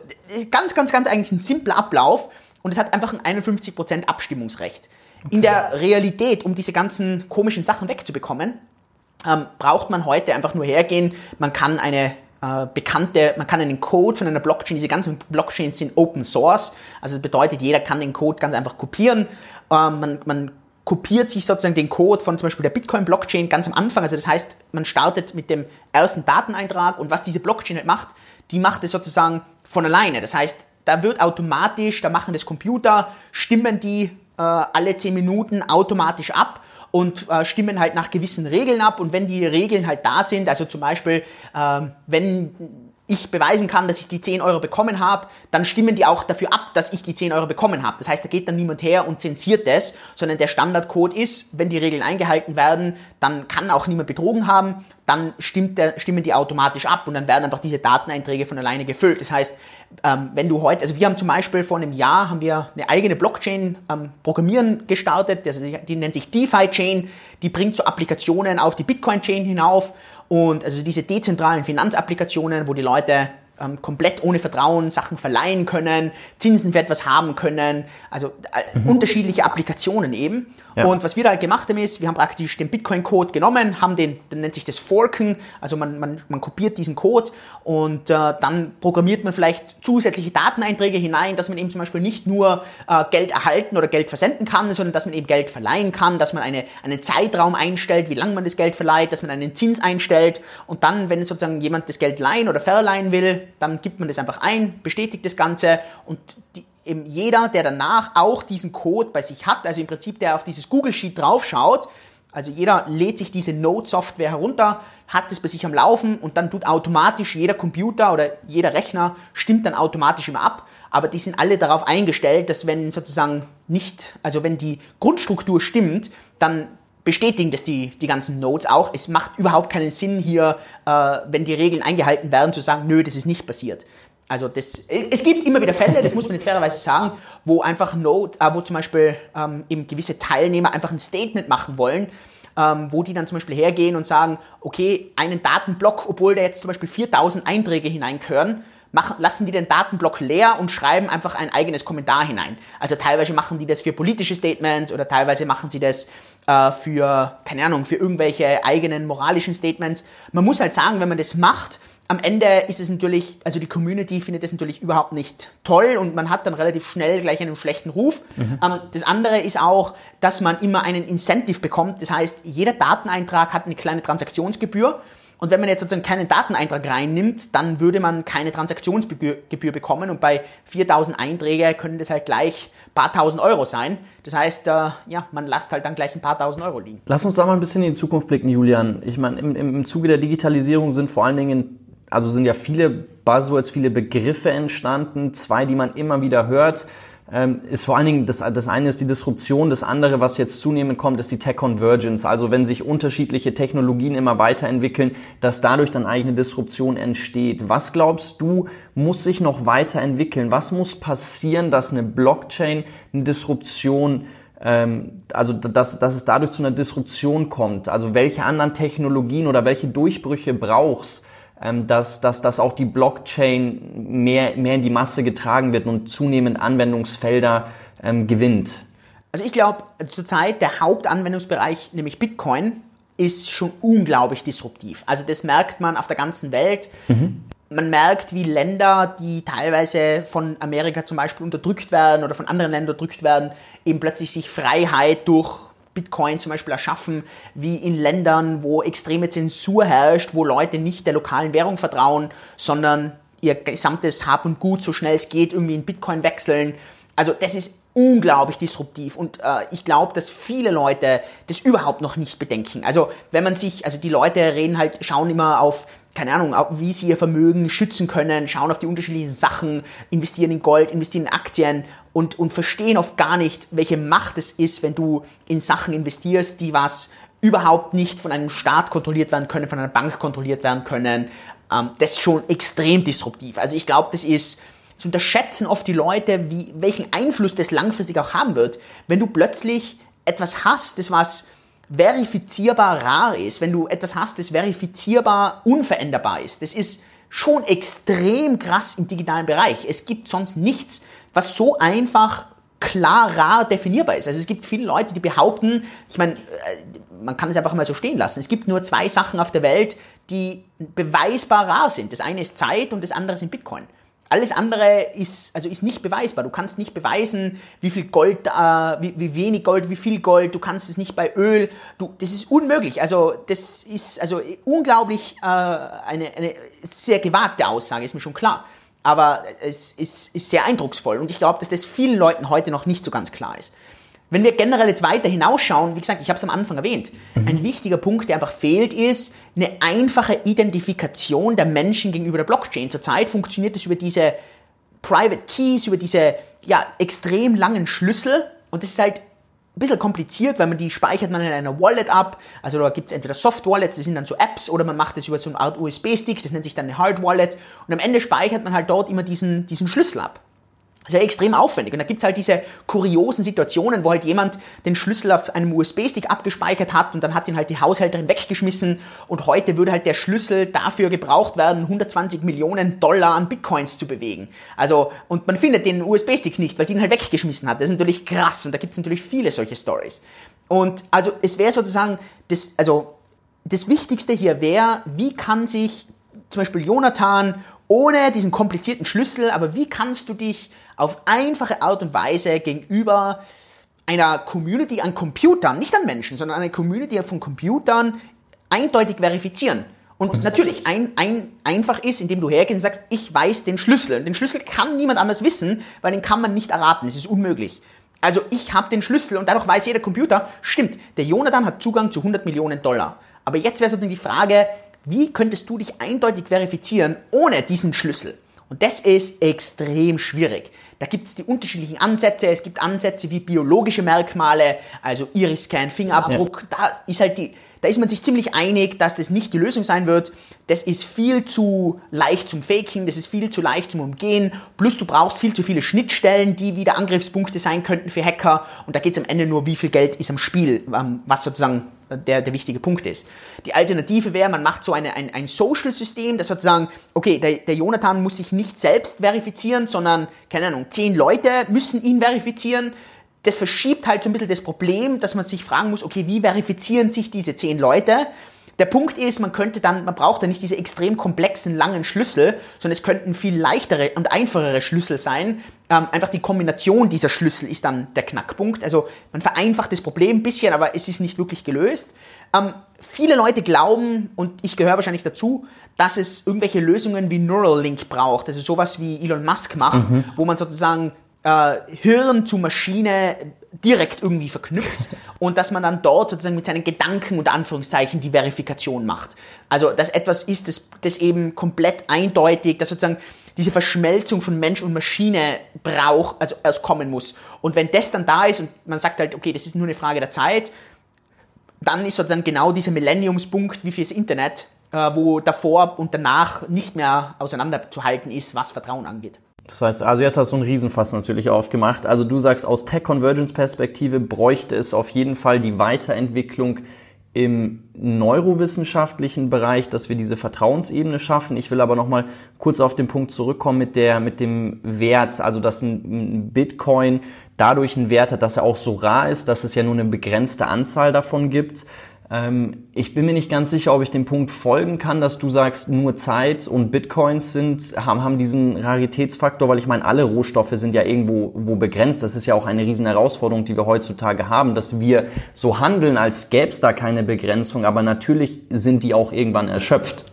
C: ganz, ganz, ganz eigentlich ein simpler Ablauf und es hat einfach ein 51% Abstimmungsrecht. Okay. In der Realität, um diese ganzen komischen Sachen wegzubekommen, ähm, braucht man heute einfach nur hergehen, man kann eine äh, bekannte, man kann einen Code von einer Blockchain, diese ganzen Blockchains sind Open Source, also das bedeutet, jeder kann den Code ganz einfach kopieren. Ähm, man, man kopiert sich sozusagen den Code von zum Beispiel der Bitcoin-Blockchain ganz am Anfang. Also das heißt, man startet mit dem ersten Dateneintrag und was diese Blockchain halt macht, die macht es sozusagen von alleine. Das heißt, da wird automatisch, da machen das Computer, stimmen die äh, alle 10 Minuten automatisch ab und äh, stimmen halt nach gewissen Regeln ab. Und wenn die Regeln halt da sind, also zum Beispiel, äh, wenn ich beweisen kann, dass ich die 10 Euro bekommen habe, dann stimmen die auch dafür ab, dass ich die 10 Euro bekommen habe. Das heißt, da geht dann niemand her und zensiert das, sondern der Standardcode ist, wenn die Regeln eingehalten werden, dann kann auch niemand betrogen haben, dann der, stimmen die automatisch ab und dann werden einfach diese Dateneinträge von alleine gefüllt. Das heißt, ähm, wenn du heute, also wir haben zum Beispiel vor einem Jahr haben wir eine eigene Blockchain ähm, programmieren gestartet, also die, die nennt sich DeFi Chain, die bringt so Applikationen auf die Bitcoin Chain hinauf und also diese dezentralen Finanzapplikationen, wo die Leute ähm, komplett ohne Vertrauen Sachen verleihen können, Zinsen für etwas haben können, also äh, mhm. unterschiedliche Applikationen eben. Und was wir da halt gemacht haben ist, wir haben praktisch den Bitcoin-Code genommen, haben den, dann nennt sich das Forken, also man, man, man kopiert diesen Code und äh, dann programmiert man vielleicht zusätzliche Dateneinträge hinein, dass man eben zum Beispiel nicht nur äh, Geld erhalten oder Geld versenden kann, sondern dass man eben Geld verleihen kann, dass man eine, einen Zeitraum einstellt, wie lange man das Geld verleiht, dass man einen Zins einstellt und dann, wenn sozusagen jemand das Geld leihen oder verleihen will, dann gibt man das einfach ein, bestätigt das Ganze und die, eben jeder, der danach auch diesen Code bei sich hat, also im Prinzip der auf dieses Google Sheet draufschaut, also jeder lädt sich diese Node-Software herunter, hat es bei sich am Laufen und dann tut automatisch jeder Computer oder jeder Rechner stimmt dann automatisch immer ab. Aber die sind alle darauf eingestellt, dass wenn sozusagen nicht, also wenn die Grundstruktur stimmt, dann bestätigen das die, die ganzen Nodes auch. Es macht überhaupt keinen Sinn hier, äh, wenn die Regeln eingehalten werden, zu sagen, nö, das ist nicht passiert. Also das, es gibt immer wieder Fälle, das muss man jetzt fairerweise sagen, wo einfach Node, äh, wo zum Beispiel ähm, eben gewisse Teilnehmer einfach ein Statement machen wollen, ähm, wo die dann zum Beispiel hergehen und sagen, okay, einen Datenblock, obwohl da jetzt zum Beispiel 4000 Einträge hineingehören, machen, lassen die den Datenblock leer und schreiben einfach ein eigenes Kommentar hinein. Also teilweise machen die das für politische Statements oder teilweise machen sie das äh, für, keine Ahnung, für irgendwelche eigenen moralischen Statements. Man muss halt sagen, wenn man das macht, am Ende ist es natürlich, also die Community findet es natürlich überhaupt nicht toll und man hat dann relativ schnell gleich einen schlechten Ruf. Mhm. Ähm, das andere ist auch, dass man immer einen Incentive bekommt. Das heißt, jeder Dateneintrag hat eine kleine Transaktionsgebühr. Und wenn man jetzt sozusagen keinen Dateneintrag reinnimmt, dann würde man keine Transaktionsgebühr bekommen. Und bei 4000 Einträge können das halt gleich ein paar tausend Euro sein. Das heißt, äh, ja, man lasst halt dann gleich ein paar tausend Euro liegen.
A: Lass uns da mal ein bisschen in die Zukunft blicken, Julian. Ich meine, im, im Zuge der Digitalisierung sind vor allen Dingen also sind ja viele Buzzwords, viele Begriffe entstanden, zwei, die man immer wieder hört ähm, ist vor allen Dingen, das, das eine ist die Disruption, das andere, was jetzt zunehmend kommt, ist die Tech Convergence. Also wenn sich unterschiedliche Technologien immer weiterentwickeln, dass dadurch dann eigentlich eine Disruption entsteht. Was glaubst du, muss sich noch weiterentwickeln? Was muss passieren, dass eine Blockchain eine Disruption ähm, also dass, dass es dadurch zu einer Disruption kommt. Also welche anderen Technologien oder welche Durchbrüche brauchst, dass, dass, dass auch die Blockchain mehr, mehr in die Masse getragen wird und zunehmend Anwendungsfelder ähm, gewinnt?
C: Also ich glaube, zurzeit der Hauptanwendungsbereich, nämlich Bitcoin, ist schon unglaublich disruptiv. Also das merkt man auf der ganzen Welt. Mhm. Man merkt, wie Länder, die teilweise von Amerika zum Beispiel unterdrückt werden oder von anderen Ländern unterdrückt werden, eben plötzlich sich Freiheit durch Bitcoin zum Beispiel erschaffen, wie in Ländern, wo extreme Zensur herrscht, wo Leute nicht der lokalen Währung vertrauen, sondern ihr gesamtes Hab und Gut so schnell es geht irgendwie in Bitcoin wechseln. Also das ist unglaublich disruptiv und äh, ich glaube, dass viele Leute das überhaupt noch nicht bedenken. Also wenn man sich, also die Leute reden halt, schauen immer auf keine Ahnung, wie sie ihr Vermögen schützen können, schauen auf die unterschiedlichen Sachen, investieren in Gold, investieren in Aktien und, und verstehen oft gar nicht, welche Macht es ist, wenn du in Sachen investierst, die was überhaupt nicht von einem Staat kontrolliert werden können, von einer Bank kontrolliert werden können. Ähm, das ist schon extrem disruptiv. Also ich glaube, das ist, das unterschätzen oft die Leute, wie, welchen Einfluss das langfristig auch haben wird, wenn du plötzlich etwas hast, das was verifizierbar rar ist, wenn du etwas hast, das verifizierbar unveränderbar ist. Das ist schon extrem krass im digitalen Bereich. Es gibt sonst nichts, was so einfach klar rar definierbar ist. Also es gibt viele Leute, die behaupten, ich meine, äh, man kann es einfach mal so stehen lassen. Es gibt nur zwei Sachen auf der Welt, die beweisbar rar sind. Das eine ist Zeit und das andere sind Bitcoin. Alles andere ist, also ist nicht beweisbar. Du kannst nicht beweisen, wie viel Gold, äh, wie, wie, wenig Gold, wie viel Gold. Du kannst es nicht bei Öl. Du, das ist unmöglich. Also das ist also unglaublich äh, eine, eine sehr gewagte Aussage, ist mir schon klar. Aber es ist, ist sehr eindrucksvoll und ich glaube, dass das vielen Leuten heute noch nicht so ganz klar ist. Wenn wir generell jetzt weiter hinausschauen, wie gesagt, ich habe es am Anfang erwähnt, mhm. ein wichtiger Punkt, der einfach fehlt, ist eine einfache Identifikation der Menschen gegenüber der Blockchain. Zurzeit funktioniert es über diese Private Keys, über diese ja, extrem langen Schlüssel und das ist halt ein bisschen kompliziert, weil man die speichert man in einer Wallet ab. Also da gibt es entweder Soft Wallets, das sind dann so Apps, oder man macht das über so eine Art USB-Stick, das nennt sich dann eine Hard Wallet. Und am Ende speichert man halt dort immer diesen, diesen Schlüssel ab. Das ist ja extrem aufwendig. Und da gibt es halt diese kuriosen Situationen, wo halt jemand den Schlüssel auf einem USB-Stick abgespeichert hat und dann hat ihn halt die Haushälterin weggeschmissen und heute würde halt der Schlüssel dafür gebraucht werden, 120 Millionen Dollar an Bitcoins zu bewegen. Also, und man findet den USB-Stick nicht, weil die ihn halt weggeschmissen hat. Das ist natürlich krass und da gibt es natürlich viele solche Stories. Und also es wäre sozusagen, das, also das Wichtigste hier wäre, wie kann sich zum Beispiel Jonathan ohne diesen komplizierten Schlüssel, aber wie kannst du dich auf einfache Art und Weise gegenüber einer Community an Computern, nicht an Menschen, sondern einer Community von Computern eindeutig verifizieren. Und natürlich ein, ein, einfach ist, indem du hergehst und sagst, ich weiß den Schlüssel. Und den Schlüssel kann niemand anders wissen, weil den kann man nicht erraten. Es ist unmöglich. Also ich habe den Schlüssel und dadurch weiß jeder Computer, stimmt, der Jonathan hat Zugang zu 100 Millionen Dollar. Aber jetzt wäre sozusagen die Frage, wie könntest du dich eindeutig verifizieren ohne diesen Schlüssel? Und das ist extrem schwierig. Da gibt es die unterschiedlichen Ansätze. Es gibt Ansätze wie biologische Merkmale, also Iris-Scan, Fingerabdruck. Ja. Da ist halt die, da ist man sich ziemlich einig, dass das nicht die Lösung sein wird. Das ist viel zu leicht zum Faking, das ist viel zu leicht zum Umgehen. Plus du brauchst viel zu viele Schnittstellen, die wieder Angriffspunkte sein könnten für Hacker. Und da geht es am Ende nur, wie viel Geld ist am Spiel, was sozusagen der, der wichtige Punkt ist. Die Alternative wäre, man macht so eine, ein, ein Social-System, das sozusagen, okay, der, der Jonathan muss sich nicht selbst verifizieren, sondern, keine Ahnung, zehn Leute müssen ihn verifizieren das verschiebt halt so ein bisschen das Problem, dass man sich fragen muss, okay, wie verifizieren sich diese zehn Leute? Der Punkt ist, man könnte dann, man braucht dann nicht diese extrem komplexen, langen Schlüssel, sondern es könnten viel leichtere und einfachere Schlüssel sein. Ähm, einfach die Kombination dieser Schlüssel ist dann der Knackpunkt. Also man vereinfacht das Problem ein bisschen, aber es ist nicht wirklich gelöst. Ähm, viele Leute glauben, und ich gehöre wahrscheinlich dazu, dass es irgendwelche Lösungen wie Neuralink braucht, also sowas wie Elon Musk macht, mhm. wo man sozusagen äh, Hirn zu Maschine direkt irgendwie verknüpft und dass man dann dort sozusagen mit seinen Gedanken unter Anführungszeichen die Verifikation macht. Also dass etwas ist, das, das eben komplett eindeutig, dass sozusagen diese Verschmelzung von Mensch und Maschine braucht, also erst kommen muss. Und wenn das dann da ist und man sagt halt, okay, das ist nur eine Frage der Zeit, dann ist sozusagen genau dieser Millenniumspunkt wie fürs Internet, äh, wo davor und danach nicht mehr auseinanderzuhalten ist, was Vertrauen angeht.
A: Das heißt, also jetzt hast du einen Riesenfass natürlich aufgemacht. Also du sagst, aus Tech-Convergence-Perspektive bräuchte es auf jeden Fall die Weiterentwicklung im neurowissenschaftlichen Bereich, dass wir diese Vertrauensebene schaffen. Ich will aber noch mal kurz auf den Punkt zurückkommen mit der mit dem Wert, also dass ein Bitcoin dadurch einen Wert hat, dass er auch so rar ist, dass es ja nur eine begrenzte Anzahl davon gibt. Ähm, ich bin mir nicht ganz sicher, ob ich dem Punkt folgen kann, dass du sagst, nur Zeit und Bitcoins sind, haben, haben diesen Raritätsfaktor, weil ich meine, alle Rohstoffe sind ja irgendwo wo begrenzt. Das ist ja auch eine riesen Herausforderung, die wir heutzutage haben, dass wir so handeln, als gäbe es da keine Begrenzung, aber natürlich sind die auch irgendwann erschöpft.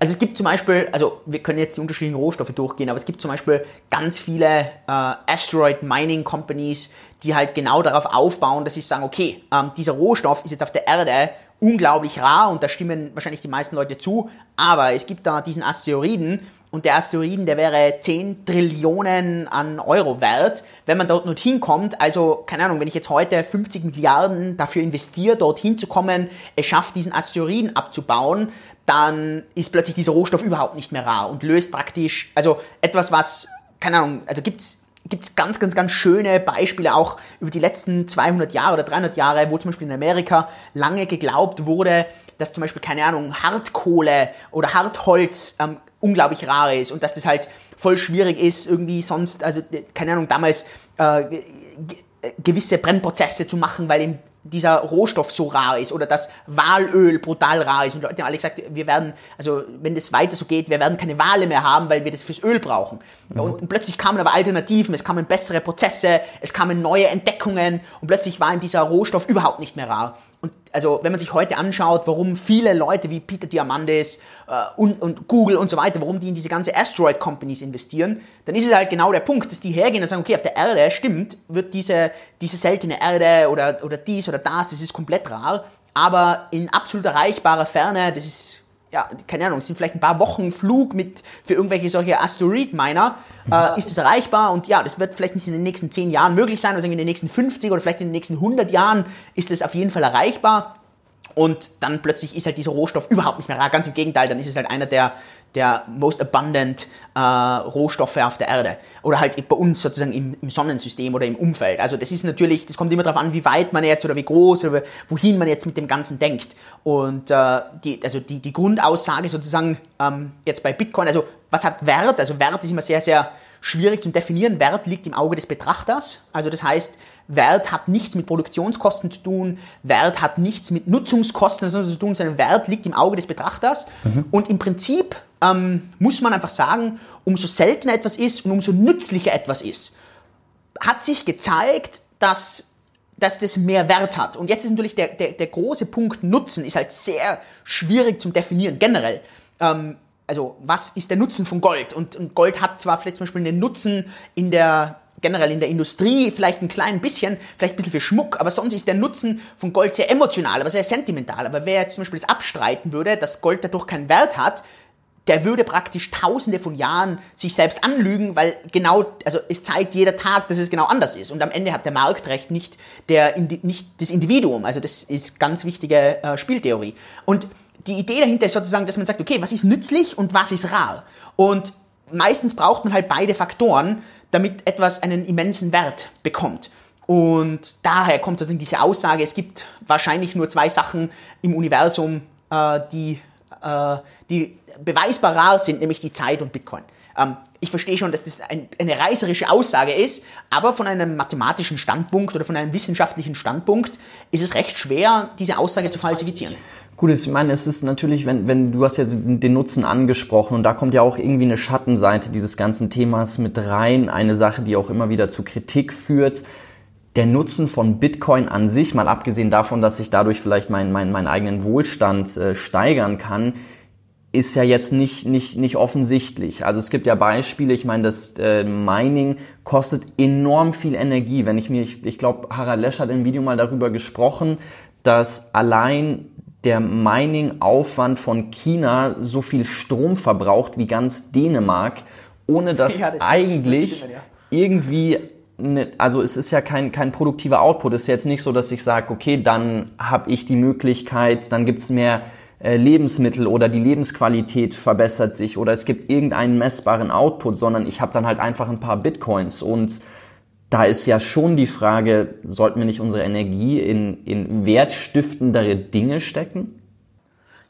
C: Also es gibt zum Beispiel, also wir können jetzt die unterschiedlichen Rohstoffe durchgehen, aber es gibt zum Beispiel ganz viele äh, Asteroid Mining Companies, die halt genau darauf aufbauen, dass sie sagen, okay, ähm, dieser Rohstoff ist jetzt auf der Erde unglaublich rar und da stimmen wahrscheinlich die meisten Leute zu, aber es gibt da diesen Asteroiden und der Asteroiden, der wäre 10 Trillionen an Euro wert, wenn man dort nicht hinkommt. Also, keine Ahnung, wenn ich jetzt heute 50 Milliarden dafür investiere, dorthin zu kommen, es schafft, diesen Asteroiden abzubauen, dann ist plötzlich dieser Rohstoff überhaupt nicht mehr rar und löst praktisch, also etwas, was, keine Ahnung, also gibt's gibt es ganz, ganz, ganz schöne Beispiele auch über die letzten 200 Jahre oder 300 Jahre, wo zum Beispiel in Amerika lange geglaubt wurde, dass zum Beispiel, keine Ahnung, Hartkohle oder Hartholz ähm, unglaublich rar ist und dass das halt voll schwierig ist, irgendwie sonst, also keine Ahnung, damals äh, gewisse Brennprozesse zu machen, weil eben dieser Rohstoff so rar ist oder dass Walöl brutal rar ist. Und Leute haben alle gesagt, wir werden, also wenn das weiter so geht, wir werden keine Wale mehr haben, weil wir das fürs Öl brauchen. Mhm. Und, plötzlich kamen aber Alternativen, es kamen bessere Prozesse, es kamen neue Entdeckungen und plötzlich war in dieser Rohstoff überhaupt nicht mehr rar. Und also wenn man sich heute anschaut, warum viele Leute wie Peter Diamandis äh, und, und, Google und so weiter, warum die in diese ganze Asteroid Companies investieren, dann ist es halt genau der Punkt, dass die hergehen und sagen, okay, auf der Erde stimmt, wird diese, diese seltene Erde oder, oder dies oder das, das ist komplett rar, aber in absolut erreichbarer Ferne, das ist ja, keine Ahnung, es sind vielleicht ein paar Wochen Flug mit, für irgendwelche solche Asteroid-Miner, äh, ist es erreichbar? Und ja, das wird vielleicht nicht in den nächsten 10 Jahren möglich sein, aber in den nächsten 50 oder vielleicht in den nächsten 100 Jahren ist es auf jeden Fall erreichbar. Und dann plötzlich ist halt dieser Rohstoff überhaupt nicht mehr rar, ganz im Gegenteil, dann ist es halt einer der, der most abundant äh, Rohstoffe auf der Erde. Oder halt bei uns sozusagen im, im, Sonnensystem oder im Umfeld. Also das ist natürlich, das kommt immer darauf an, wie weit man jetzt oder wie groß oder wohin man jetzt mit dem Ganzen denkt. Und äh, die, also die, die Grundaussage sozusagen ähm, jetzt bei Bitcoin, also was hat Wert? Also Wert ist immer sehr, sehr schwierig zu definieren. Wert liegt im Auge des Betrachters. Also das heißt, Wert hat nichts mit Produktionskosten zu tun, Wert hat nichts mit Nutzungskosten zu tun, sondern Wert liegt im Auge des Betrachters. Mhm. Und im Prinzip ähm, muss man einfach sagen, umso seltener etwas ist und umso nützlicher etwas ist, hat sich gezeigt, dass, dass das mehr Wert hat. Und jetzt ist natürlich der, der, der große Punkt Nutzen, ist halt sehr schwierig zum definieren, generell. Ähm, also was ist der Nutzen von Gold? Und, und Gold hat zwar vielleicht zum Beispiel einen Nutzen in der generell in der Industrie vielleicht ein klein bisschen, vielleicht ein bisschen für Schmuck, aber sonst ist der Nutzen von Gold sehr emotional, aber sehr sentimental. Aber wer jetzt zum Beispiel das abstreiten würde, dass Gold dadurch keinen Wert hat, der würde praktisch tausende von Jahren sich selbst anlügen, weil genau, also es zeigt jeder Tag, dass es genau anders ist. Und am Ende hat der Marktrecht nicht, der, nicht das Individuum. Also das ist ganz wichtige äh, Spieltheorie. Und die Idee dahinter ist sozusagen, dass man sagt, okay, was ist nützlich und was ist rar? Und meistens braucht man halt beide Faktoren, damit etwas einen immensen Wert bekommt. Und daher kommt sozusagen diese Aussage, es gibt wahrscheinlich nur zwei Sachen im Universum, äh, die, äh, die beweisbar rar sind, nämlich die Zeit und Bitcoin. Ähm, ich verstehe schon, dass das ein, eine reißerische Aussage ist, aber von einem mathematischen Standpunkt oder von einem wissenschaftlichen Standpunkt ist es recht schwer, diese Aussage zu falsifizieren.
A: Gut, ich meine, es ist natürlich, wenn, wenn du hast jetzt den Nutzen angesprochen und da kommt ja auch irgendwie eine Schattenseite dieses ganzen Themas mit rein, eine Sache, die auch immer wieder zu Kritik führt. Der Nutzen von Bitcoin an sich, mal abgesehen davon, dass ich dadurch vielleicht meinen mein, meinen eigenen Wohlstand äh, steigern kann, ist ja jetzt nicht, nicht, nicht offensichtlich. Also es gibt ja Beispiele, ich meine, das äh, Mining kostet enorm viel Energie. Wenn ich mir, ich, ich glaube, Harald Lesch hat im Video mal darüber gesprochen, dass allein der Mining-Aufwand von China so viel Strom verbraucht wie ganz Dänemark, ohne dass ja, das eigentlich stimmen, ja. irgendwie Ne, also es ist ja kein, kein produktiver Output. Es ist jetzt nicht so, dass ich sage, okay, dann habe ich die Möglichkeit, dann gibt's mehr äh, Lebensmittel oder die Lebensqualität verbessert sich oder es gibt irgendeinen messbaren Output, sondern ich habe dann halt einfach ein paar Bitcoins und da ist ja schon die Frage, sollten wir nicht unsere Energie in, in wertstiftendere Dinge stecken?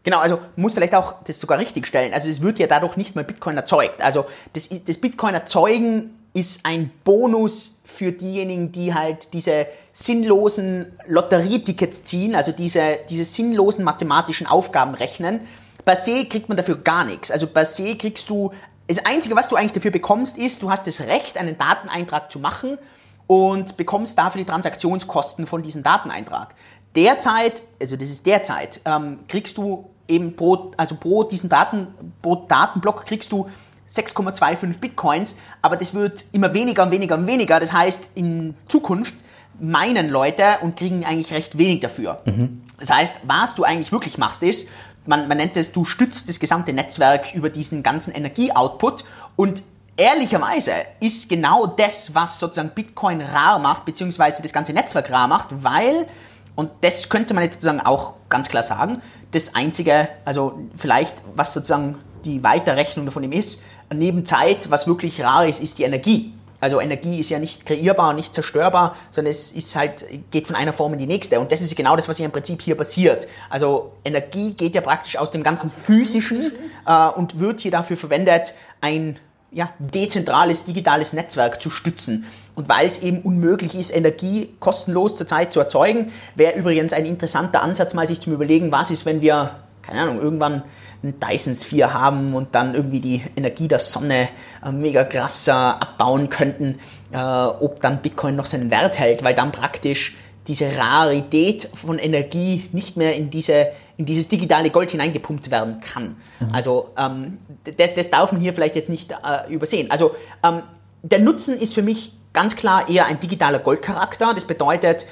C: Genau, also muss vielleicht auch das sogar richtig stellen. Also es wird ja dadurch nicht mal Bitcoin erzeugt. Also das, das Bitcoin erzeugen ist ein Bonus für diejenigen, die halt diese sinnlosen Lotterietickets ziehen, also diese, diese sinnlosen mathematischen Aufgaben rechnen. Per se kriegt man dafür gar nichts. Also per se kriegst du, das Einzige, was du eigentlich dafür bekommst, ist, du hast das Recht, einen Dateneintrag zu machen und bekommst dafür die Transaktionskosten von diesem Dateneintrag. Derzeit, also das ist derzeit, ähm, kriegst du eben pro, also pro diesen Daten, pro Datenblock kriegst du 6,25 Bitcoins, aber das wird immer weniger und weniger und weniger. Das heißt, in Zukunft meinen Leute und kriegen eigentlich recht wenig dafür. Mhm. Das heißt, was du eigentlich wirklich machst, ist, man, man nennt es, du stützt das gesamte Netzwerk über diesen ganzen Energieoutput und ehrlicherweise ist genau das, was sozusagen Bitcoin rar macht, beziehungsweise das ganze Netzwerk rar macht, weil, und das könnte man jetzt sozusagen auch ganz klar sagen, das einzige, also vielleicht, was sozusagen die Weiterrechnung davon ist, neben Zeit, was wirklich rar ist, ist die Energie. Also Energie ist ja nicht kreierbar, nicht zerstörbar, sondern es ist halt, geht von einer Form in die nächste. Und das ist genau das, was hier im Prinzip hier passiert. Also Energie geht ja praktisch aus dem ganzen Physischen äh, und wird hier dafür verwendet, ein ja, dezentrales digitales Netzwerk zu stützen. Und weil es eben unmöglich ist, Energie kostenlos zurzeit zu erzeugen, wäre übrigens ein interessanter Ansatz, mal sich zu überlegen, was ist, wenn wir, keine Ahnung, irgendwann einen Dyson Sphere haben und dann irgendwie die Energie der Sonne äh, mega krass äh, abbauen könnten, äh, ob dann Bitcoin noch seinen Wert hält, weil dann praktisch diese Rarität von Energie nicht mehr in, diese, in dieses digitale Gold hineingepumpt werden kann. Mhm. Also ähm, das, das, darf man hier vielleicht jetzt nicht äh, übersehen. Also ähm, der Nutzen ist für mich ganz klar eher ein digitaler Goldcharakter. Das bedeutet,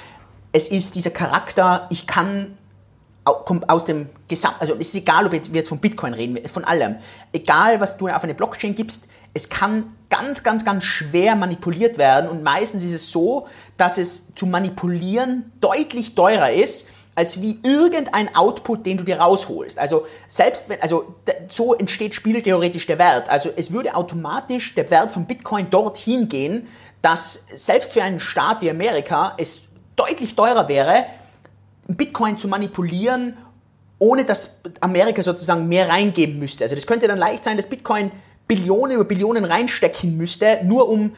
C: es ist dieser Charakter, ich kann aus dem Gesamt, also es ist egal, ob wir jetzt von Bitcoin reden, von allem. Egal, was du auf eine Blockchain gibst, es kann ganz, ganz, ganz schwer manipuliert werden und meistens ist es so, dass es zu manipulieren deutlich teurer ist, als wie irgendein Output, den du dir rausholst. Also selbst wenn, also so entsteht spieltheoretisch der Wert. Also es würde automatisch der Wert von Bitcoin dorthin gehen, dass selbst für einen Staat wie Amerika es deutlich teurer wäre, Bitcoin zu manipulieren, ohne dass Amerika sozusagen mehr reingeben müsste. Also das könnte dann leicht sein, dass Bitcoin Billionen über Billionen reinstecken müsste, nur um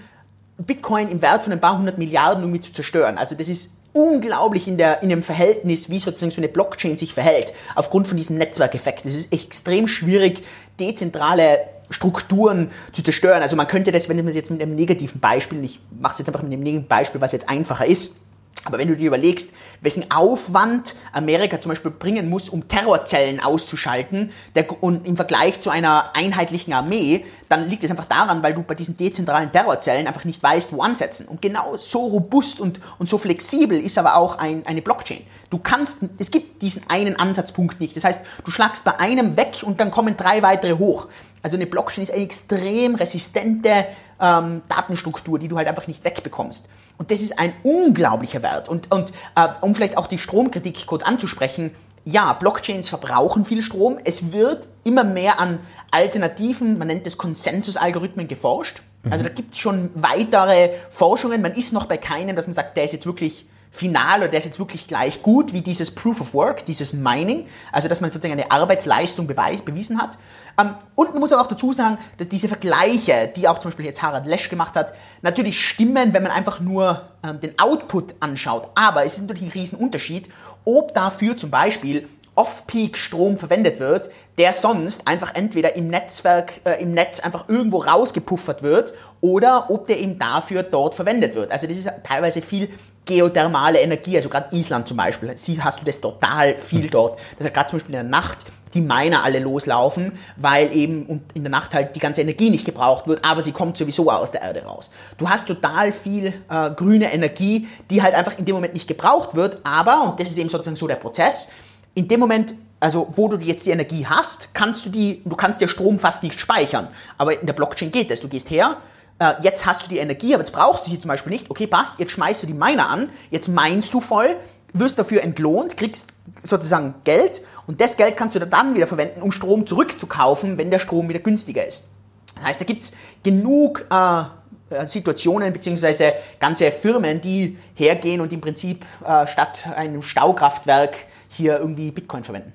C: Bitcoin im Wert von ein paar hundert Milliarden irgendwie zu zerstören. Also das ist unglaublich in, der, in dem Verhältnis, wie sozusagen so eine Blockchain sich verhält, aufgrund von diesem Netzwerkeffekt. Es ist extrem schwierig, dezentrale Strukturen zu zerstören. Also man könnte das, wenn man es jetzt mit einem negativen Beispiel, ich mache es jetzt einfach mit einem negativen Beispiel, was jetzt einfacher ist, aber wenn du dir überlegst, welchen Aufwand Amerika zum Beispiel bringen muss, um Terrorzellen auszuschalten, der, und im Vergleich zu einer einheitlichen Armee, dann liegt es einfach daran, weil du bei diesen dezentralen Terrorzellen einfach nicht weißt, wo ansetzen. Und genau so robust und, und so flexibel ist aber auch ein, eine Blockchain. Du kannst, es gibt diesen einen Ansatzpunkt nicht. Das heißt, du schlagst bei einem weg und dann kommen drei weitere hoch. Also eine Blockchain ist eine extrem resistente ähm, Datenstruktur, die du halt einfach nicht wegbekommst. Und das ist ein unglaublicher Wert. Und, und äh, um vielleicht auch die Stromkritik kurz anzusprechen, ja, Blockchains verbrauchen viel Strom. Es wird immer mehr an Alternativen, man nennt es Konsensusalgorithmen, geforscht. Also da gibt es schon weitere Forschungen. Man ist noch bei keinem, dass man sagt, der ist jetzt wirklich final oder der ist jetzt wirklich gleich gut wie dieses Proof of Work, dieses Mining, also dass man sozusagen eine Arbeitsleistung beweis, bewiesen hat. Ähm, und man muss aber auch dazu sagen, dass diese Vergleiche, die auch zum Beispiel jetzt Harald Lesch gemacht hat, natürlich stimmen, wenn man einfach nur ähm, den Output anschaut. Aber es ist natürlich ein Riesenunterschied, ob dafür zum Beispiel Off-Peak-Strom verwendet wird, der sonst einfach entweder im Netzwerk, äh, im Netz einfach irgendwo rausgepuffert wird oder ob der eben dafür dort verwendet wird. Also das ist teilweise viel geothermale Energie, also gerade Island zum Beispiel, hast du das total viel dort. Das ist gerade zum Beispiel in der Nacht, die Miner alle loslaufen, weil eben in der Nacht halt die ganze Energie nicht gebraucht wird, aber sie kommt sowieso aus der Erde raus. Du hast total viel äh, grüne Energie, die halt einfach in dem Moment nicht gebraucht wird, aber, und das ist eben sozusagen so der Prozess, in dem Moment, also wo du jetzt die Energie hast, kannst du die, du kannst dir Strom fast nicht speichern. Aber in der Blockchain geht das. Du gehst her, äh, jetzt hast du die Energie, aber jetzt brauchst du sie zum Beispiel nicht. Okay, passt, jetzt schmeißt du die Miner an, jetzt meinst du voll, wirst dafür entlohnt, kriegst sozusagen Geld und das Geld kannst du dann wieder verwenden, um Strom zurückzukaufen, wenn der Strom wieder günstiger ist. Das heißt, da gibt es genug äh, Situationen bzw. ganze Firmen, die hergehen und im Prinzip äh, statt einem Staukraftwerk hier irgendwie Bitcoin verwenden.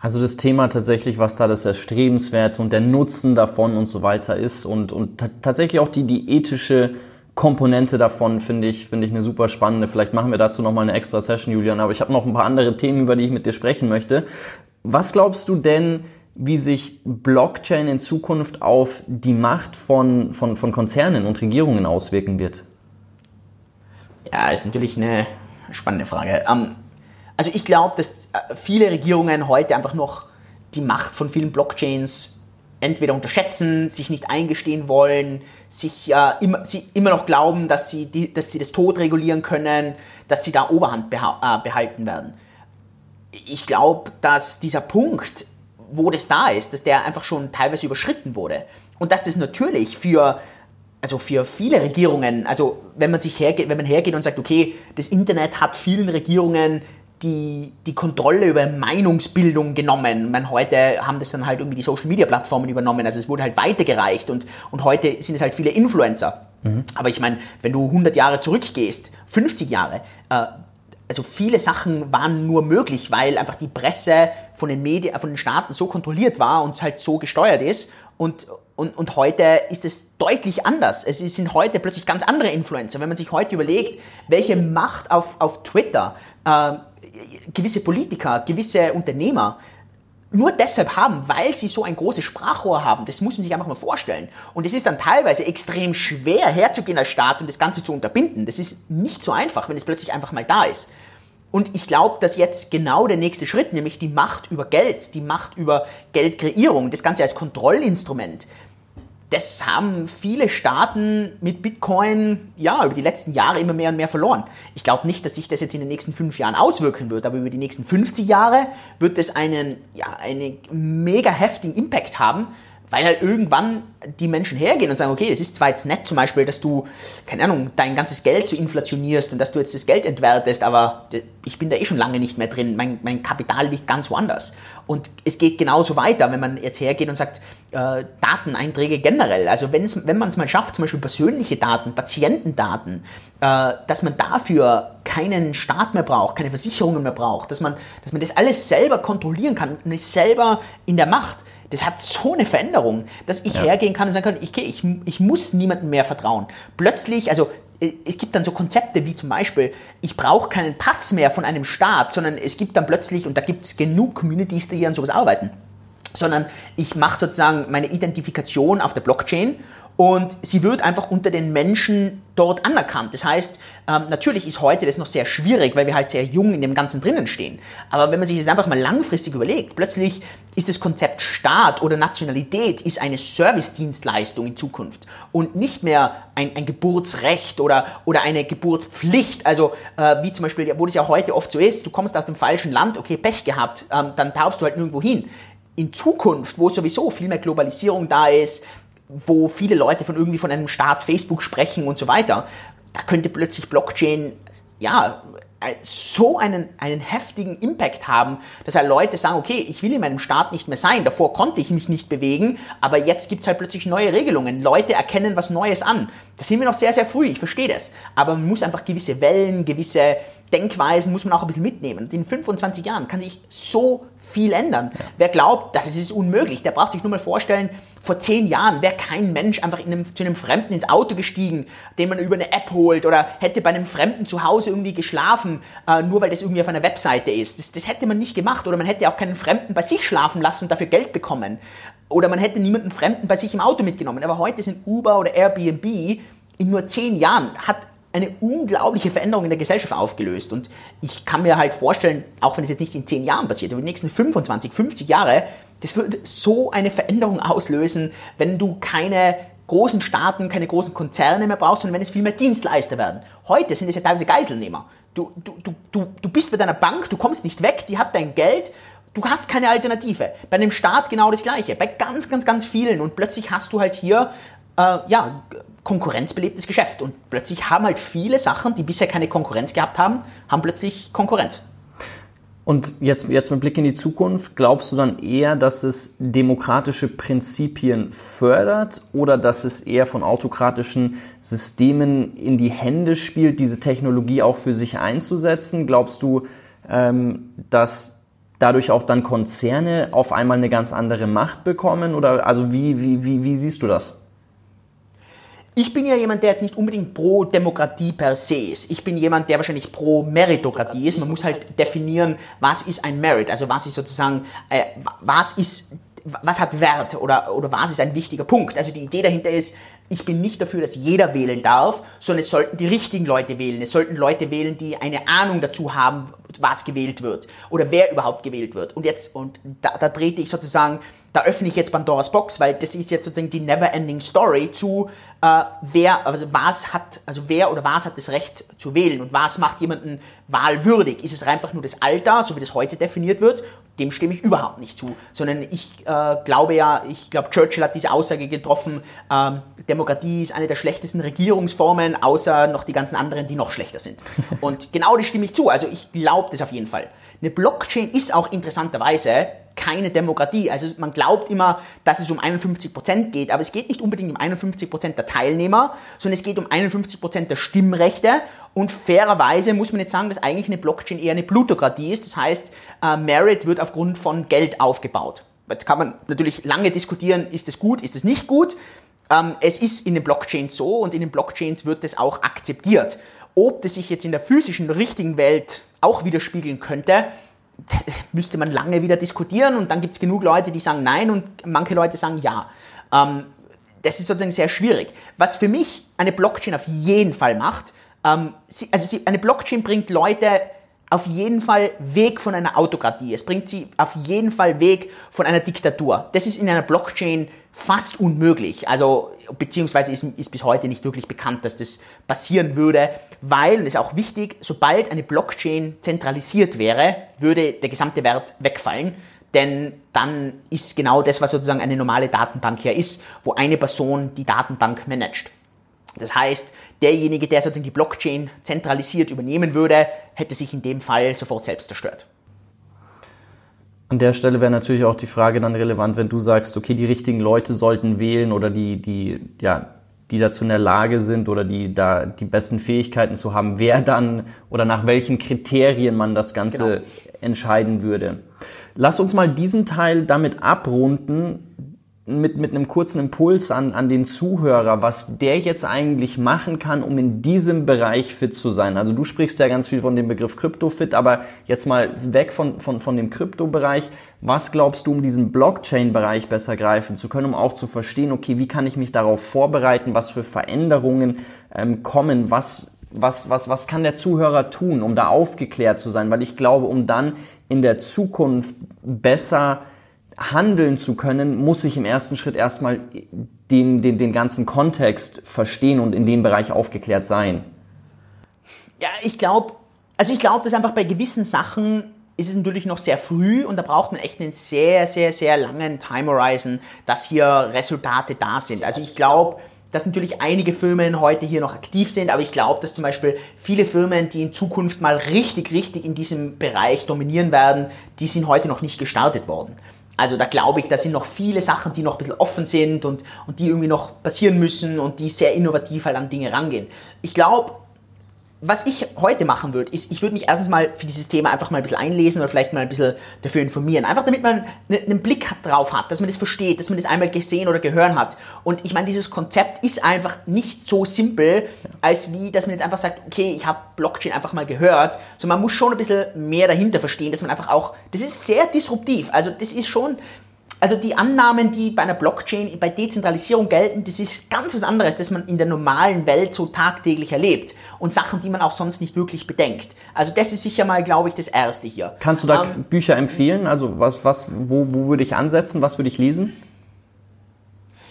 A: Also das Thema tatsächlich, was da das Erstrebenswerte und der Nutzen davon und so weiter ist und, und tatsächlich auch die, die ethische Komponente davon finde ich, finde ich eine super spannende. Vielleicht machen wir dazu nochmal eine extra Session, Julian, aber ich habe noch ein paar andere Themen, über die ich mit dir sprechen möchte. Was glaubst du denn, wie sich Blockchain in Zukunft auf die Macht von, von, von Konzernen und Regierungen auswirken wird?
C: Ja, ist natürlich eine spannende Frage. Ähm, also ich glaube, dass äh, viele Regierungen heute einfach noch die Macht von vielen Blockchains entweder unterschätzen, sich nicht eingestehen wollen, sich äh, immer, sie immer noch glauben, dass sie, die, dass sie das Tod regulieren können, dass sie da Oberhand beha äh, behalten werden. Ich glaube, dass dieser Punkt, wo das da ist, dass der einfach schon teilweise überschritten wurde und dass das natürlich für also für viele Regierungen, also wenn man sich hergeht, wenn man hergeht und sagt, okay, das Internet hat vielen Regierungen die, die Kontrolle über Meinungsbildung genommen. Man, heute haben das dann halt irgendwie die Social Media Plattformen übernommen, also es wurde halt weitergereicht und, und heute sind es halt viele Influencer. Mhm. Aber ich meine, wenn du 100 Jahre zurückgehst, 50 Jahre, äh, also viele Sachen waren nur möglich, weil einfach die Presse von den Medien, von den Staaten so kontrolliert war und halt so gesteuert ist. Und, und, und heute ist es deutlich anders. Es sind heute plötzlich ganz andere Influencer. Wenn man sich heute überlegt, welche Macht auf, auf Twitter äh, gewisse Politiker, gewisse Unternehmer nur deshalb haben, weil sie so ein großes Sprachrohr haben. Das muss man sich einfach mal vorstellen. Und es ist dann teilweise extrem schwer herzugehen als Staat und das Ganze zu unterbinden. Das ist nicht so einfach, wenn es plötzlich einfach mal da ist. Und ich glaube, dass jetzt genau der nächste Schritt, nämlich die Macht über Geld, die Macht über Geldkreierung, das Ganze als Kontrollinstrument, das haben viele Staaten mit Bitcoin ja über die letzten Jahre immer mehr und mehr verloren. Ich glaube nicht, dass sich das jetzt in den nächsten fünf Jahren auswirken wird, aber über die nächsten 50 Jahre wird es einen, ja, einen mega heftigen Impact haben, weil halt irgendwann die Menschen hergehen und sagen, okay, das ist zwar jetzt nett zum Beispiel, dass du, keine Ahnung, dein ganzes Geld so inflationierst und dass du jetzt das Geld entwertest, aber ich bin da eh schon lange nicht mehr drin, mein, mein Kapital liegt ganz woanders. Und es geht genauso weiter, wenn man jetzt hergeht und sagt, äh, Dateneinträge generell, also wenn man es mal schafft, zum Beispiel persönliche Daten, Patientendaten, äh, dass man dafür keinen Staat mehr braucht, keine Versicherungen mehr braucht, dass man, dass man das alles selber kontrollieren kann und ist selber in der Macht das hat so eine Veränderung, dass ich ja. hergehen kann und sagen kann, ich, ich, ich muss niemandem mehr vertrauen. Plötzlich, also äh, es gibt dann so Konzepte wie zum Beispiel, ich brauche keinen Pass mehr von einem Staat, sondern es gibt dann plötzlich, und da gibt es genug Communities, die an sowas arbeiten, sondern ich mache sozusagen meine Identifikation auf der Blockchain und sie wird einfach unter den Menschen dort anerkannt. Das heißt, ähm, natürlich ist heute das noch sehr schwierig, weil wir halt sehr jung in dem Ganzen drinnen stehen. Aber wenn man sich das einfach mal langfristig überlegt, plötzlich ist das Konzept Staat oder Nationalität ist eine Servicedienstleistung in Zukunft und nicht mehr ein, ein Geburtsrecht oder, oder eine Geburtspflicht. Also äh, wie zum Beispiel, wo das ja heute oft so ist, du kommst aus dem falschen Land, okay, Pech gehabt, ähm, dann darfst du halt nirgendwo hin in Zukunft, wo sowieso viel mehr Globalisierung da ist, wo viele Leute von irgendwie von einem Staat Facebook sprechen und so weiter, da könnte plötzlich Blockchain ja so einen, einen heftigen Impact haben, dass halt Leute sagen, okay, ich will in meinem Staat nicht mehr sein, davor konnte ich mich nicht bewegen, aber jetzt gibt es halt plötzlich neue Regelungen. Leute erkennen was Neues an. Da sind wir noch sehr, sehr früh, ich verstehe das. Aber man muss einfach gewisse Wellen, gewisse Denkweisen muss man auch ein bisschen mitnehmen. In 25 Jahren kann sich so viel ändern. Ja. Wer glaubt, das ist unmöglich, der braucht sich nur mal vorstellen, vor zehn Jahren wäre kein Mensch einfach einem, zu einem Fremden ins Auto gestiegen, den man über eine App holt oder hätte bei einem Fremden zu Hause irgendwie geschlafen, äh, nur weil das irgendwie auf einer Webseite ist. Das, das hätte man nicht gemacht oder man hätte auch keinen Fremden bei sich schlafen lassen und dafür Geld bekommen. Oder man hätte niemanden Fremden bei sich im Auto mitgenommen. Aber heute sind Uber oder Airbnb in nur zehn Jahren hat eine unglaubliche Veränderung in der Gesellschaft aufgelöst. Und ich kann mir halt vorstellen, auch wenn es jetzt nicht in 10 Jahren passiert, aber in den nächsten 25, 50 Jahre, das würde so eine Veränderung auslösen, wenn du keine großen Staaten, keine großen Konzerne mehr brauchst, sondern wenn es viel mehr Dienstleister werden. Heute sind es ja teilweise Geiselnehmer. Du, du, du, du, du bist bei deiner Bank, du kommst nicht weg, die hat dein Geld, du hast keine Alternative. Bei einem Staat genau das Gleiche, bei ganz, ganz, ganz vielen. Und plötzlich hast du halt hier, äh, ja, konkurrenzbelebtes Geschäft. Und plötzlich haben halt viele Sachen, die bisher keine Konkurrenz gehabt haben, haben plötzlich Konkurrenz.
A: Und jetzt, jetzt mit Blick in die Zukunft, glaubst du dann eher, dass es demokratische Prinzipien fördert oder dass es eher von autokratischen Systemen in die Hände spielt, diese Technologie auch für sich einzusetzen? Glaubst du, ähm, dass dadurch auch dann Konzerne auf einmal eine ganz andere Macht bekommen? Oder also wie, wie, wie, wie siehst du das?
C: Ich bin ja jemand, der jetzt nicht unbedingt pro Demokratie per se ist. Ich bin jemand, der wahrscheinlich pro Meritokratie ist. Man muss halt definieren, was ist ein Merit, also was ist sozusagen, äh, was ist, was hat Wert oder, oder was ist ein wichtiger Punkt. Also die Idee dahinter ist, ich bin nicht dafür, dass jeder wählen darf, sondern es sollten die richtigen Leute wählen. Es sollten Leute wählen, die eine Ahnung dazu haben, was gewählt wird oder wer überhaupt gewählt wird. Und jetzt, und da, da trete ich sozusagen da öffne ich jetzt Pandoras Box, weil das ist jetzt sozusagen die never-ending Story zu, äh, wer, also was hat, also wer oder was hat das Recht zu wählen und was macht jemanden wahlwürdig? Ist es einfach nur das Alter, so wie das heute definiert wird? Dem stimme ich überhaupt nicht zu, sondern ich äh, glaube ja, ich glaube, Churchill hat diese Aussage getroffen, äh, Demokratie ist eine der schlechtesten Regierungsformen, außer noch die ganzen anderen, die noch schlechter sind. Und genau das stimme ich zu, also ich glaube das auf jeden Fall. Eine Blockchain ist auch interessanterweise keine Demokratie. Also man glaubt immer, dass es um 51 Prozent geht, aber es geht nicht unbedingt um 51 Prozent der Teilnehmer, sondern es geht um 51 Prozent der Stimmrechte. Und fairerweise muss man jetzt sagen, dass eigentlich eine Blockchain eher eine Plutokratie ist. Das heißt, äh, Merit wird aufgrund von Geld aufgebaut. Jetzt kann man natürlich lange diskutieren, ist es gut, ist es nicht gut. Ähm, es ist in den Blockchains so und in den Blockchains wird es auch akzeptiert. Ob das sich jetzt in der physischen, richtigen Welt auch widerspiegeln könnte, müsste man lange wieder diskutieren und dann gibt es genug Leute, die sagen nein und manche Leute sagen ja. Ähm, das ist sozusagen sehr schwierig. Was für mich eine Blockchain auf jeden Fall macht, ähm, sie, also sie, eine Blockchain bringt Leute auf jeden Fall weg von einer Autokratie. Es bringt sie auf jeden Fall weg von einer Diktatur. Das ist in einer Blockchain fast unmöglich. Also, beziehungsweise ist, ist bis heute nicht wirklich bekannt, dass das passieren würde, weil, und das ist auch wichtig, sobald eine Blockchain zentralisiert wäre, würde der gesamte Wert wegfallen. Denn dann ist genau das, was sozusagen eine normale Datenbank hier ist, wo eine Person die Datenbank managt. Das heißt, derjenige, der sozusagen die Blockchain zentralisiert übernehmen würde, hätte sich in dem Fall sofort selbst zerstört.
A: An der Stelle wäre natürlich auch die Frage dann relevant, wenn du sagst, okay, die richtigen Leute sollten wählen oder die, die, ja, die dazu in der Lage sind oder die da die besten Fähigkeiten zu haben, wer dann oder nach welchen Kriterien man das Ganze genau. entscheiden würde. Lass uns mal diesen Teil damit abrunden, mit, mit einem kurzen Impuls an, an den Zuhörer, was der jetzt eigentlich machen kann, um in diesem Bereich fit zu sein. Also du sprichst ja ganz viel von dem Begriff Kryptofit, aber jetzt mal weg von, von, von dem Kryptobereich. Was glaubst du, um diesen Blockchain-Bereich besser greifen zu können, um auch zu verstehen, okay, wie kann ich mich darauf vorbereiten, was für Veränderungen ähm, kommen, was, was, was, was kann der Zuhörer tun, um da aufgeklärt zu sein? Weil ich glaube, um dann in der Zukunft besser handeln zu können, muss ich im ersten Schritt erstmal den, den, den ganzen Kontext verstehen und in dem Bereich aufgeklärt sein.
C: Ja, ich glaube, also ich glaube, dass einfach bei gewissen Sachen ist es natürlich noch sehr früh und da braucht man echt einen sehr, sehr, sehr langen Time Horizon, dass hier Resultate da sind. Also ich glaube, dass natürlich einige Firmen heute hier noch aktiv sind, aber ich glaube, dass zum Beispiel viele Firmen, die in Zukunft mal richtig, richtig in diesem Bereich dominieren werden, die sind heute noch nicht gestartet worden. Also da glaube ich, da sind noch viele Sachen, die noch ein bisschen offen sind und, und die irgendwie noch passieren müssen und die sehr innovativ halt an Dinge rangehen. Ich glaube, was ich heute machen würde, ist, ich würde mich erstens mal für dieses Thema einfach mal ein bisschen einlesen oder vielleicht mal ein bisschen dafür informieren. Einfach damit man ne, einen Blick drauf hat, dass man das versteht, dass man das einmal gesehen oder gehört hat. Und ich meine, dieses Konzept ist einfach nicht so simpel, als wie, dass man jetzt einfach sagt, okay, ich habe Blockchain einfach mal gehört. So, man muss schon ein bisschen mehr dahinter verstehen, dass man einfach auch, das ist sehr disruptiv. Also das ist schon, also die Annahmen, die bei einer Blockchain, bei Dezentralisierung gelten, das ist ganz was anderes, das man in der normalen Welt so tagtäglich erlebt und Sachen, die man auch sonst nicht wirklich bedenkt. Also das ist sicher mal, glaube ich, das Erste hier.
A: Kannst du da ähm, Bücher empfehlen? Also was, was, wo, wo würde ich ansetzen? Was würde ich lesen?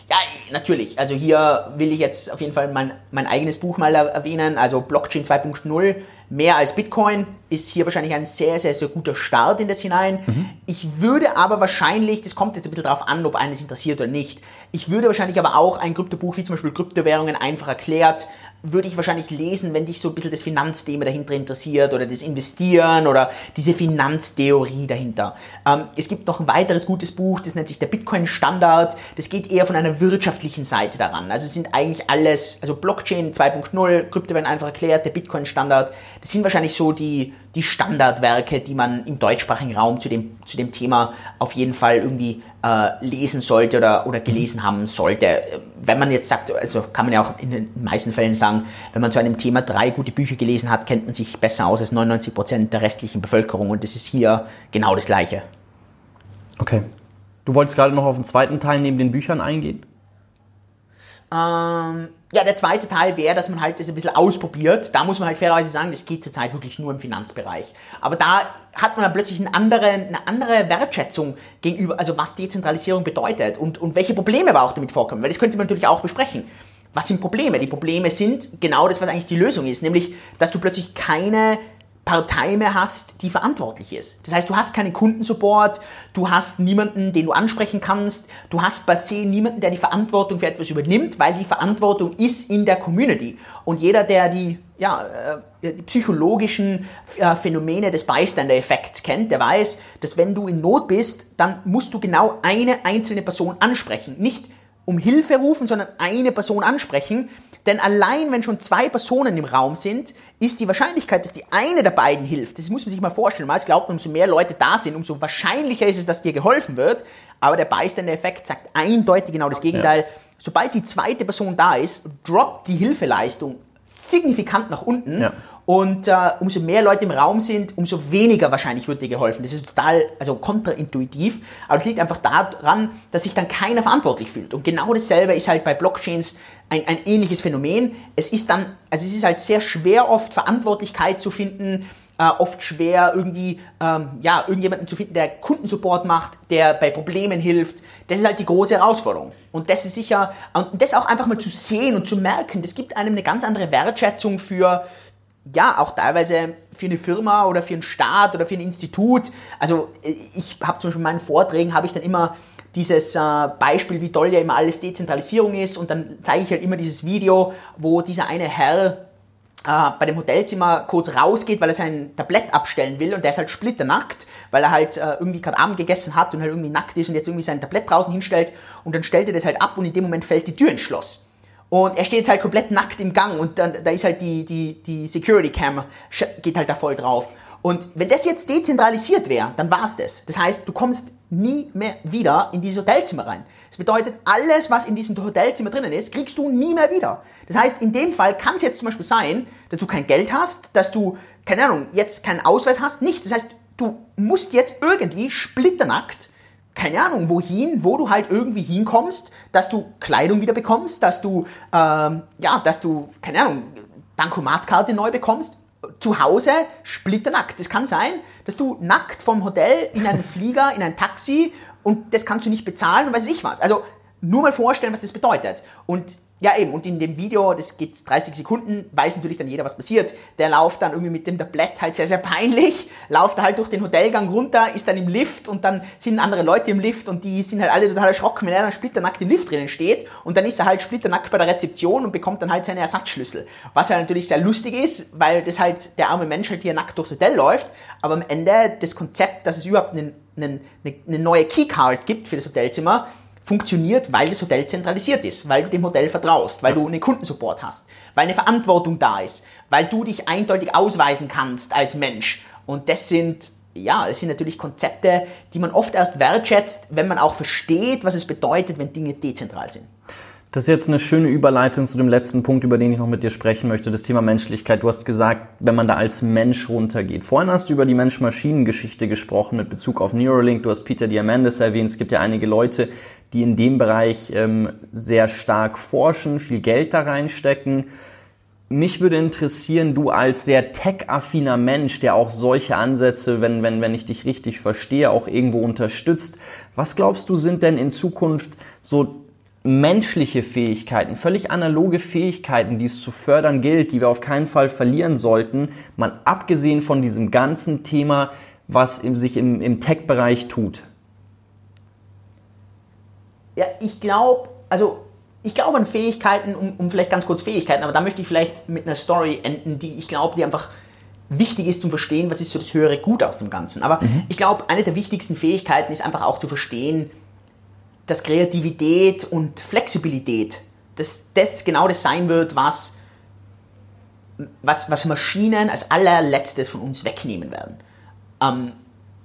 C: Ja, natürlich. Also hier will ich jetzt auf jeden Fall mein, mein eigenes Buch mal erwähnen, also Blockchain 2.0 mehr als Bitcoin ist hier wahrscheinlich ein sehr, sehr, sehr guter Start in das hinein. Mhm. Ich würde aber wahrscheinlich, das kommt jetzt ein bisschen darauf an, ob eines interessiert oder nicht, ich würde wahrscheinlich aber auch ein Kryptobuch wie zum Beispiel Kryptowährungen einfach erklärt würde ich wahrscheinlich lesen, wenn dich so ein bisschen das Finanzthema dahinter interessiert oder das Investieren oder diese Finanztheorie dahinter. Ähm, es gibt noch ein weiteres gutes Buch, das nennt sich der Bitcoin Standard. Das geht eher von einer wirtschaftlichen Seite daran. Also es sind eigentlich alles, also Blockchain 2.0, Krypto werden einfach erklärt, der Bitcoin Standard. Das sind wahrscheinlich so die, die Standardwerke, die man im deutschsprachigen Raum zu dem, zu dem Thema auf jeden Fall irgendwie äh, lesen sollte oder, oder gelesen haben sollte. Wenn man jetzt sagt, also kann man ja auch in den meisten Fällen sagen, wenn man zu einem Thema drei gute Bücher gelesen hat, kennt man sich besser aus als 99 Prozent der restlichen Bevölkerung und das ist hier genau das Gleiche.
A: Okay. Du wolltest gerade noch auf den zweiten Teil neben den Büchern eingehen?
C: Ähm, ja, der zweite Teil wäre, dass man halt das ein bisschen ausprobiert. Da muss man halt fairerweise sagen, das geht zurzeit wirklich nur im Finanzbereich. Aber da hat man dann plötzlich eine andere, eine andere Wertschätzung gegenüber, also was Dezentralisierung bedeutet und, und welche Probleme aber auch damit vorkommen. Weil das könnte man natürlich auch besprechen. Was sind Probleme? Die Probleme sind genau das, was eigentlich die Lösung ist, nämlich, dass du plötzlich keine Partei mehr hast, die verantwortlich ist. Das heißt, du hast keinen Kundensupport, du hast niemanden, den du ansprechen kannst, du hast per se niemanden, der die Verantwortung für etwas übernimmt, weil die Verantwortung ist in der Community. Und jeder, der die, ja, äh, die psychologischen äh, Phänomene des Bystander-Effekts kennt, der weiß, dass wenn du in Not bist, dann musst du genau eine einzelne Person ansprechen. Nicht um Hilfe rufen, sondern eine Person ansprechen. Denn allein wenn schon zwei Personen im Raum sind, ist die Wahrscheinlichkeit, dass die eine der beiden hilft, das muss man sich mal vorstellen, man glaubt, umso mehr Leute da sind, umso wahrscheinlicher ist es, dass dir geholfen wird. Aber der beistende Effekt sagt eindeutig genau das Gegenteil. Ja. Sobald die zweite Person da ist, droppt die Hilfeleistung signifikant nach unten. Ja. Und äh, umso mehr Leute im Raum sind, umso weniger wahrscheinlich wird dir geholfen. Das ist total, also kontraintuitiv. Aber es liegt einfach daran, dass sich dann keiner verantwortlich fühlt. Und genau dasselbe ist halt bei Blockchains ein, ein ähnliches Phänomen. Es ist dann, also es ist halt sehr schwer oft Verantwortlichkeit zu finden, äh, oft schwer irgendwie, ähm, ja, irgendjemanden zu finden, der Kundensupport macht, der bei Problemen hilft. Das ist halt die große Herausforderung. Und das ist sicher, und das auch einfach mal zu sehen und zu merken, das gibt einem eine ganz andere Wertschätzung für, ja, auch teilweise für eine Firma oder für einen Staat oder für ein Institut. Also ich habe zum Beispiel in meinen Vorträgen, habe ich dann immer dieses äh, Beispiel, wie toll ja immer alles Dezentralisierung ist und dann zeige ich halt immer dieses Video, wo dieser eine Herr äh, bei dem Hotelzimmer kurz rausgeht, weil er sein Tablett abstellen will und der ist halt splitternackt, weil er halt äh, irgendwie gerade Abend gegessen hat und halt irgendwie nackt ist und jetzt irgendwie sein Tablett draußen hinstellt und dann stellt er das halt ab und in dem Moment fällt die Tür ins Schloss. Und er steht jetzt halt komplett nackt im Gang und dann, da ist halt die, die, die Security Cam, geht halt da voll drauf. Und wenn das jetzt dezentralisiert wäre, dann war es das. Das heißt, du kommst nie mehr wieder in dieses Hotelzimmer rein. Das bedeutet, alles, was in diesem Hotelzimmer drinnen ist, kriegst du nie mehr wieder. Das heißt, in dem Fall kann es jetzt zum Beispiel sein, dass du kein Geld hast, dass du, keine Ahnung, jetzt keinen Ausweis hast, nichts. Das heißt, du musst jetzt irgendwie splitternackt, keine Ahnung, wohin, wo du halt irgendwie hinkommst, dass du Kleidung wieder bekommst, dass du, ähm, ja, dass du, keine Ahnung, Bankomatkarte neu bekommst, zu Hause splitternackt. Das kann sein, dass du nackt vom Hotel in einen Flieger, in ein Taxi und das kannst du nicht bezahlen und weiß ich was. Also nur mal vorstellen, was das bedeutet. Und ja, eben, und in dem Video, das geht 30 Sekunden, weiß natürlich dann jeder, was passiert. Der läuft dann irgendwie mit dem Tablett halt sehr, sehr peinlich, läuft halt durch den Hotelgang runter, ist dann im Lift und dann sind andere Leute im Lift und die sind halt alle total erschrocken, wenn er dann splitternackt im Lift drinnen steht und dann ist er halt splitternackt bei der Rezeption und bekommt dann halt seine Ersatzschlüssel. Was ja natürlich sehr lustig ist, weil das halt der arme Mensch halt hier nackt durchs Hotel läuft, aber am Ende das Konzept, dass es überhaupt einen, eine neue Keycard gibt für das Hotelzimmer, funktioniert, weil das Hotel zentralisiert ist, weil du dem Hotel vertraust, weil du einen Kundensupport hast, weil eine Verantwortung da ist, weil du dich eindeutig ausweisen kannst als Mensch. Und das sind, ja, es sind natürlich Konzepte, die man oft erst wertschätzt, wenn man auch versteht, was es bedeutet, wenn Dinge dezentral sind.
A: Das ist jetzt eine schöne Überleitung zu dem letzten Punkt, über den ich noch mit dir sprechen möchte, das Thema Menschlichkeit. Du hast gesagt, wenn man da als Mensch runtergeht. Vorhin hast du über die Mensch-Maschinen-Geschichte gesprochen mit Bezug auf Neuralink. Du hast Peter Diamandis erwähnt. Es gibt ja einige Leute, die in dem Bereich ähm, sehr stark forschen, viel Geld da reinstecken. Mich würde interessieren, du als sehr tech-affiner Mensch, der auch solche Ansätze, wenn, wenn, wenn ich dich richtig verstehe, auch irgendwo unterstützt. Was glaubst du, sind denn in Zukunft so menschliche Fähigkeiten, völlig analoge Fähigkeiten, die es zu fördern gilt, die wir auf keinen Fall verlieren sollten, mal abgesehen von diesem ganzen Thema, was sich im, im Tech-Bereich tut?
C: Ja, ich glaube, also ich glaube an Fähigkeiten, um, um vielleicht ganz kurz Fähigkeiten, aber da möchte ich vielleicht mit einer Story enden, die ich glaube, die einfach wichtig ist zum Verstehen, was ist so das höhere Gut aus dem Ganzen. Aber mhm. ich glaube, eine der wichtigsten Fähigkeiten ist einfach auch zu verstehen, dass Kreativität und Flexibilität, dass das genau das sein wird, was, was, was Maschinen als allerletztes von uns wegnehmen werden. Ähm,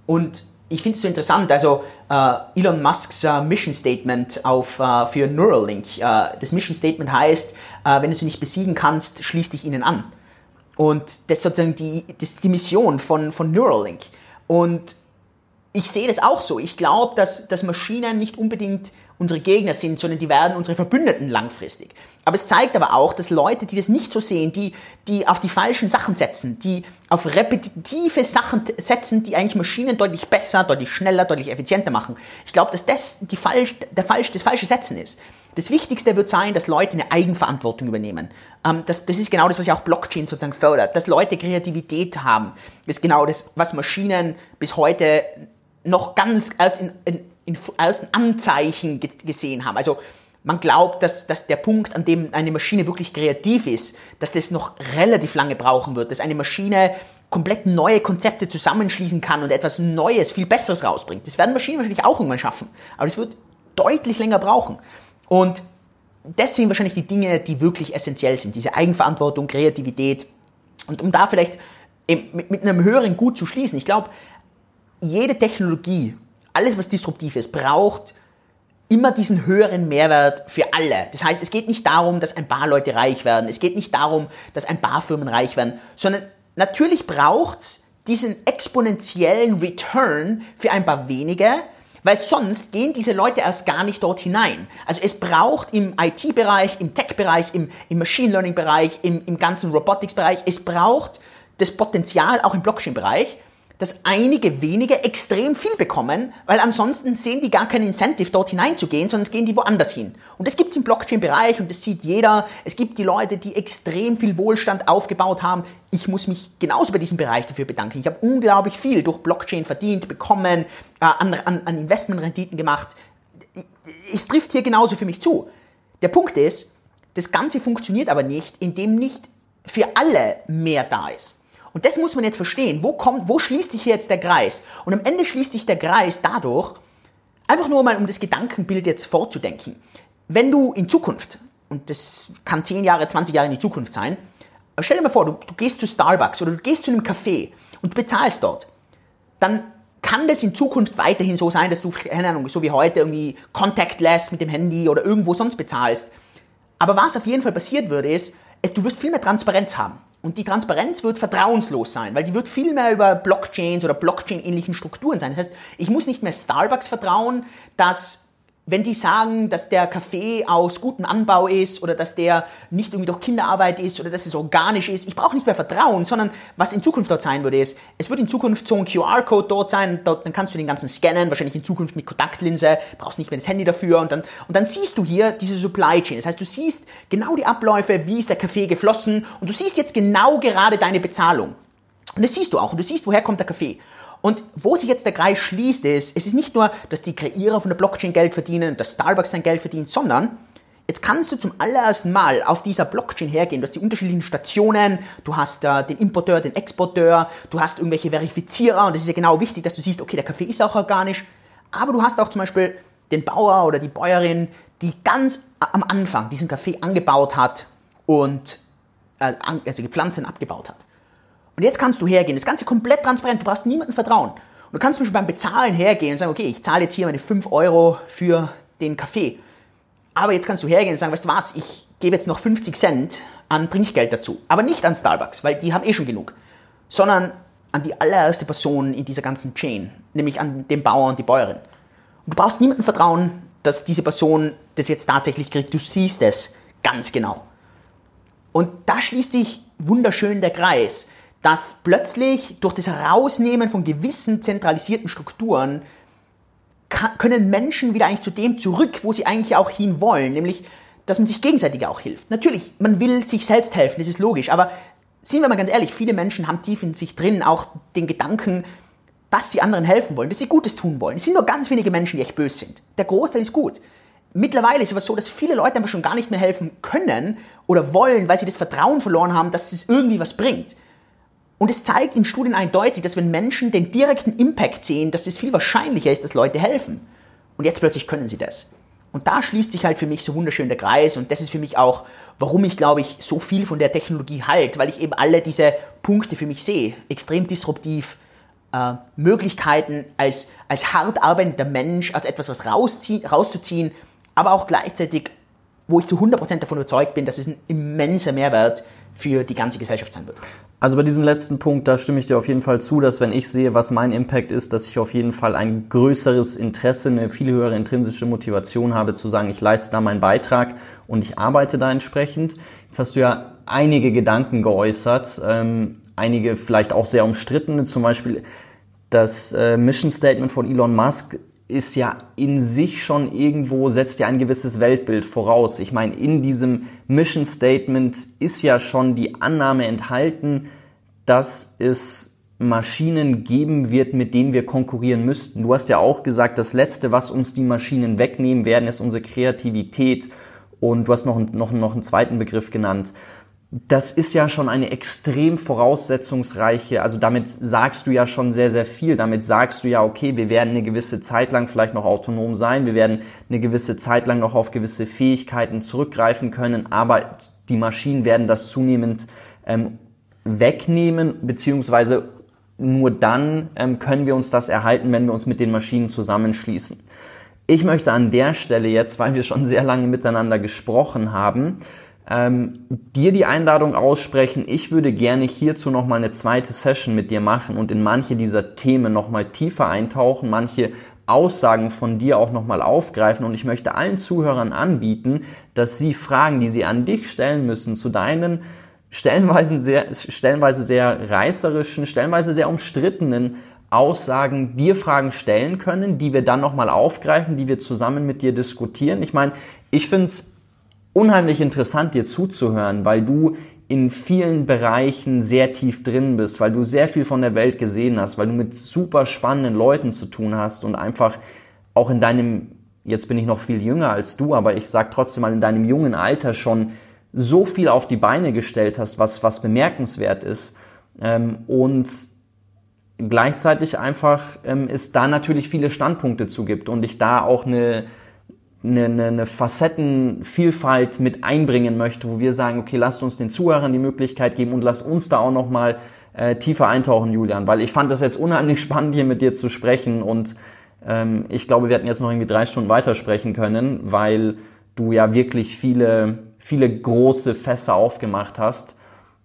C: und ich finde es so interessant, also äh, Elon Musks äh, Mission Statement auf, äh, für Neuralink. Äh, das Mission Statement heißt, äh, wenn du sie nicht besiegen kannst, schließ dich ihnen an. Und das ist sozusagen die, das die Mission von, von Neuralink. Und ich sehe das auch so. Ich glaube, dass, dass Maschinen nicht unbedingt unsere Gegner sind, sondern die werden unsere Verbündeten langfristig. Aber es zeigt aber auch, dass Leute, die das nicht so sehen, die, die auf die falschen Sachen setzen, die auf repetitive Sachen setzen, die eigentlich Maschinen deutlich besser, deutlich schneller, deutlich effizienter machen. Ich glaube, dass das die falsch, der falsch, das falsche Setzen ist. Das Wichtigste wird sein, dass Leute eine Eigenverantwortung übernehmen. Ähm, das, das ist genau das, was ja auch Blockchain sozusagen fördert, dass Leute Kreativität haben. Das ist genau das, was Maschinen bis heute noch ganz erst in, in, in ersten Anzeichen gesehen haben. Also man glaubt, dass, dass der Punkt, an dem eine Maschine wirklich kreativ ist, dass das noch relativ lange brauchen wird, dass eine Maschine komplett neue Konzepte zusammenschließen kann und etwas Neues, viel Besseres rausbringt. Das werden Maschinen wahrscheinlich auch irgendwann schaffen, aber es wird deutlich länger brauchen. Und das sind wahrscheinlich die Dinge, die wirklich essentiell sind, diese Eigenverantwortung, Kreativität. Und um da vielleicht mit einem höheren Gut zu schließen, ich glaube, jede Technologie, alles was disruptiv ist, braucht immer diesen höheren Mehrwert für alle. Das heißt, es geht nicht darum, dass ein paar Leute reich werden, es geht nicht darum, dass ein paar Firmen reich werden, sondern natürlich braucht es diesen exponentiellen Return für ein paar wenige, weil sonst gehen diese Leute erst gar nicht dort hinein. Also es braucht im IT-Bereich, im Tech-Bereich, im, im Machine Learning-Bereich, im, im ganzen Robotics-Bereich, es braucht das Potenzial auch im Blockchain-Bereich, dass einige wenige extrem viel bekommen, weil ansonsten sehen die gar kein Incentive, dort hineinzugehen, sondern gehen die woanders hin. Und das gibt es im Blockchain-Bereich und das sieht jeder. Es gibt die Leute, die extrem viel Wohlstand aufgebaut haben. Ich muss mich genauso bei diesem Bereich dafür bedanken. Ich habe unglaublich viel durch Blockchain verdient, bekommen, äh, an, an, an Investmentrenditen gemacht. Es trifft hier genauso für mich zu. Der Punkt ist, das Ganze funktioniert aber nicht, indem nicht für alle mehr da ist. Und das muss man jetzt verstehen. Wo, kommt, wo schließt sich hier jetzt der Kreis? Und am Ende schließt sich der Kreis dadurch, einfach nur mal um das Gedankenbild jetzt vorzudenken. Wenn du in Zukunft, und das kann 10 Jahre, 20 Jahre in die Zukunft sein, stell dir mal vor, du, du gehst zu Starbucks oder du gehst zu einem Café und bezahlst dort, dann kann das in Zukunft weiterhin so sein, dass du, keine Ahnung, so wie heute irgendwie contactless mit dem Handy oder irgendwo sonst bezahlst. Aber was auf jeden Fall passiert würde, ist, du wirst viel mehr Transparenz haben. Und die Transparenz wird vertrauenslos sein, weil die wird viel mehr über Blockchains oder Blockchain-ähnlichen Strukturen sein. Das heißt, ich muss nicht mehr Starbucks vertrauen, dass wenn die sagen, dass der Kaffee aus gutem Anbau ist oder dass der nicht irgendwie durch Kinderarbeit ist oder dass es organisch ist, ich brauche nicht mehr Vertrauen, sondern was in Zukunft dort sein würde, ist, es wird in Zukunft so ein QR-Code dort sein, dort, dann kannst du den ganzen scannen, wahrscheinlich in Zukunft mit Kontaktlinse, brauchst nicht mehr das Handy dafür und dann, und dann siehst du hier diese Supply Chain. Das heißt, du siehst genau die Abläufe, wie ist der Kaffee geflossen und du siehst jetzt genau gerade deine Bezahlung. Und das siehst du auch und du siehst, woher kommt der Kaffee. Und wo sich jetzt der Kreis schließt, ist, es ist nicht nur, dass die Kreierer von der Blockchain Geld verdienen dass Starbucks sein Geld verdient, sondern Jetzt kannst du zum allerersten Mal auf dieser Blockchain hergehen. Du hast die unterschiedlichen Stationen, du hast äh, den Importeur, den Exporteur, du hast irgendwelche Verifizierer und es ist ja genau wichtig, dass du siehst, okay, der Kaffee ist auch organisch. Aber du hast auch zum Beispiel den Bauer oder die Bäuerin, die ganz am Anfang diesen Kaffee angebaut hat und äh, also gepflanzt und abgebaut hat. Und jetzt kannst du hergehen, das Ganze komplett transparent, du brauchst niemandem vertrauen. Und du kannst zum Beispiel beim Bezahlen hergehen und sagen, okay, ich zahle jetzt hier meine 5 Euro für den Kaffee. Aber jetzt kannst du hergehen und sagen, weißt du was, ich gebe jetzt noch 50 Cent an Trinkgeld dazu. Aber nicht an Starbucks, weil die haben eh schon genug. Sondern an die allererste Person in dieser ganzen Chain, nämlich an den Bauer und die Bäuerin. Und du brauchst niemandem vertrauen, dass diese Person das jetzt tatsächlich kriegt. Du siehst es ganz genau. Und da schließt sich wunderschön der Kreis, dass plötzlich durch das Herausnehmen von gewissen zentralisierten Strukturen können Menschen wieder eigentlich zu dem zurück, wo sie eigentlich auch hin wollen, nämlich dass man sich gegenseitig auch hilft. Natürlich, man will sich selbst helfen, das ist logisch, aber sind wir mal ganz ehrlich, viele Menschen haben tief in sich drin auch den Gedanken, dass sie anderen helfen wollen, dass sie Gutes tun wollen. Es sind nur ganz wenige Menschen, die echt böse sind. Der Großteil ist gut. Mittlerweile ist es aber so, dass viele Leute einfach schon gar nicht mehr helfen können oder wollen, weil sie das Vertrauen verloren haben, dass es irgendwie was bringt. Und es zeigt in Studien eindeutig, dass wenn Menschen den direkten Impact sehen, dass es viel wahrscheinlicher ist, dass Leute helfen. Und jetzt plötzlich können sie das. Und da schließt sich halt für mich so wunderschön der Kreis und das ist für mich auch, warum ich glaube ich so viel von der Technologie halt, weil ich eben alle diese Punkte für mich sehe. Extrem disruptiv, äh, Möglichkeiten als, als hart arbeitender Mensch, als etwas was rauszuziehen, aber auch gleichzeitig, wo ich zu 100% davon überzeugt bin, dass es ein immenser Mehrwert für die ganze Gesellschaft sein wird.
A: Also bei diesem letzten Punkt, da stimme ich dir auf jeden Fall zu, dass wenn ich sehe, was mein Impact ist, dass ich auf jeden Fall ein größeres Interesse, eine viel höhere intrinsische Motivation habe, zu sagen, ich leiste da meinen Beitrag und ich arbeite da entsprechend. Jetzt hast du ja einige Gedanken geäußert, ähm, einige vielleicht auch sehr umstrittene, zum Beispiel das äh, Mission Statement von Elon Musk ist ja in sich schon irgendwo, setzt ja ein gewisses Weltbild voraus. Ich meine, in diesem Mission Statement ist ja schon die Annahme enthalten, dass es Maschinen geben wird, mit denen wir konkurrieren müssten. Du hast ja auch gesagt, das Letzte, was uns die Maschinen wegnehmen werden, ist unsere Kreativität. Und du hast noch, noch, noch einen zweiten Begriff genannt das ist ja schon eine extrem voraussetzungsreiche, also damit sagst du ja schon sehr, sehr viel. Damit sagst du ja, okay, wir werden eine gewisse Zeit lang vielleicht noch autonom sein, wir werden eine gewisse Zeit lang noch auf gewisse Fähigkeiten zurückgreifen können, aber die Maschinen werden das zunehmend ähm, wegnehmen, beziehungsweise nur dann ähm, können wir uns das erhalten, wenn wir uns mit den Maschinen zusammenschließen. Ich möchte an der Stelle jetzt, weil wir schon sehr lange miteinander gesprochen haben, ähm, dir die Einladung aussprechen. Ich würde gerne hierzu nochmal eine zweite Session mit dir machen und in manche dieser Themen nochmal tiefer eintauchen, manche Aussagen von dir auch nochmal aufgreifen und ich möchte allen Zuhörern anbieten, dass sie Fragen, die sie an dich stellen müssen, zu deinen stellenweise sehr, stellenweise sehr reißerischen, stellenweise sehr umstrittenen Aussagen dir Fragen stellen können, die wir dann nochmal aufgreifen, die wir zusammen mit dir diskutieren. Ich meine, ich finde es unheimlich interessant, dir zuzuhören, weil du in vielen Bereichen sehr tief drin bist, weil du sehr viel von der Welt gesehen hast, weil du mit super spannenden Leuten zu tun hast und einfach auch in deinem, jetzt bin ich noch viel jünger als du, aber ich sag trotzdem mal in deinem jungen Alter schon so viel auf die Beine gestellt hast, was, was bemerkenswert ist. Ähm, und gleichzeitig einfach ähm, es da natürlich viele Standpunkte zu gibt und ich da auch eine eine, eine, eine Facettenvielfalt mit einbringen möchte, wo wir sagen, okay, lasst uns den Zuhörern die Möglichkeit geben und lasst uns da auch nochmal äh, tiefer eintauchen, Julian, weil ich fand das jetzt unheimlich spannend, hier mit dir zu sprechen und ähm, ich glaube, wir hätten jetzt noch irgendwie drei Stunden weitersprechen können, weil du ja wirklich viele, viele große Fässer aufgemacht hast.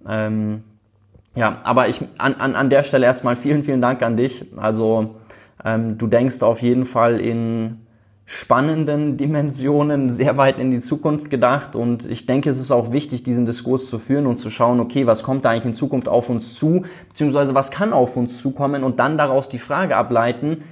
A: Ähm, ja, aber ich an, an, an der Stelle erstmal vielen, vielen Dank an dich. Also ähm, du denkst auf jeden Fall in spannenden Dimensionen sehr weit in die Zukunft gedacht und ich denke, es ist auch wichtig, diesen Diskurs zu führen und zu schauen, okay, was kommt da eigentlich in Zukunft auf uns zu, beziehungsweise was kann auf uns zukommen und dann daraus die Frage ableiten,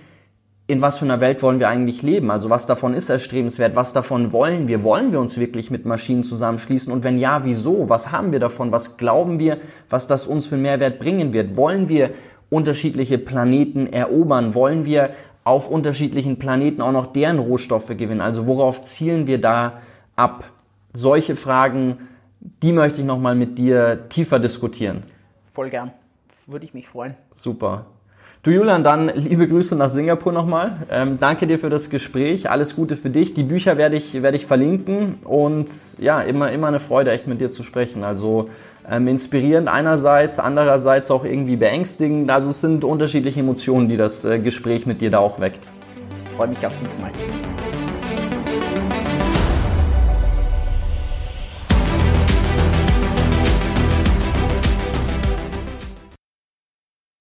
A: in was für einer Welt wollen wir eigentlich leben? Also was davon ist erstrebenswert? Was davon wollen wir? Wollen wir uns wirklich mit Maschinen zusammenschließen? Und wenn ja, wieso? Was haben wir davon? Was glauben wir, was das uns für Mehrwert bringen wird? Wollen wir unterschiedliche Planeten erobern? Wollen wir auf unterschiedlichen Planeten auch noch deren Rohstoffe gewinnen? Also worauf zielen wir da ab? Solche Fragen, die möchte ich nochmal mit dir tiefer diskutieren.
C: Voll gern. Würde ich mich freuen.
A: Super. Du Julian, dann liebe Grüße nach Singapur nochmal. Ähm, danke dir für das Gespräch. Alles Gute für dich. Die Bücher werde ich, werde ich verlinken und ja, immer, immer eine Freude, echt mit dir zu sprechen. Also ähm, inspirierend einerseits, andererseits auch irgendwie beängstigend. Also es sind unterschiedliche Emotionen, die das äh, Gespräch mit dir da auch weckt.
C: Freue mich aufs nächste Mal.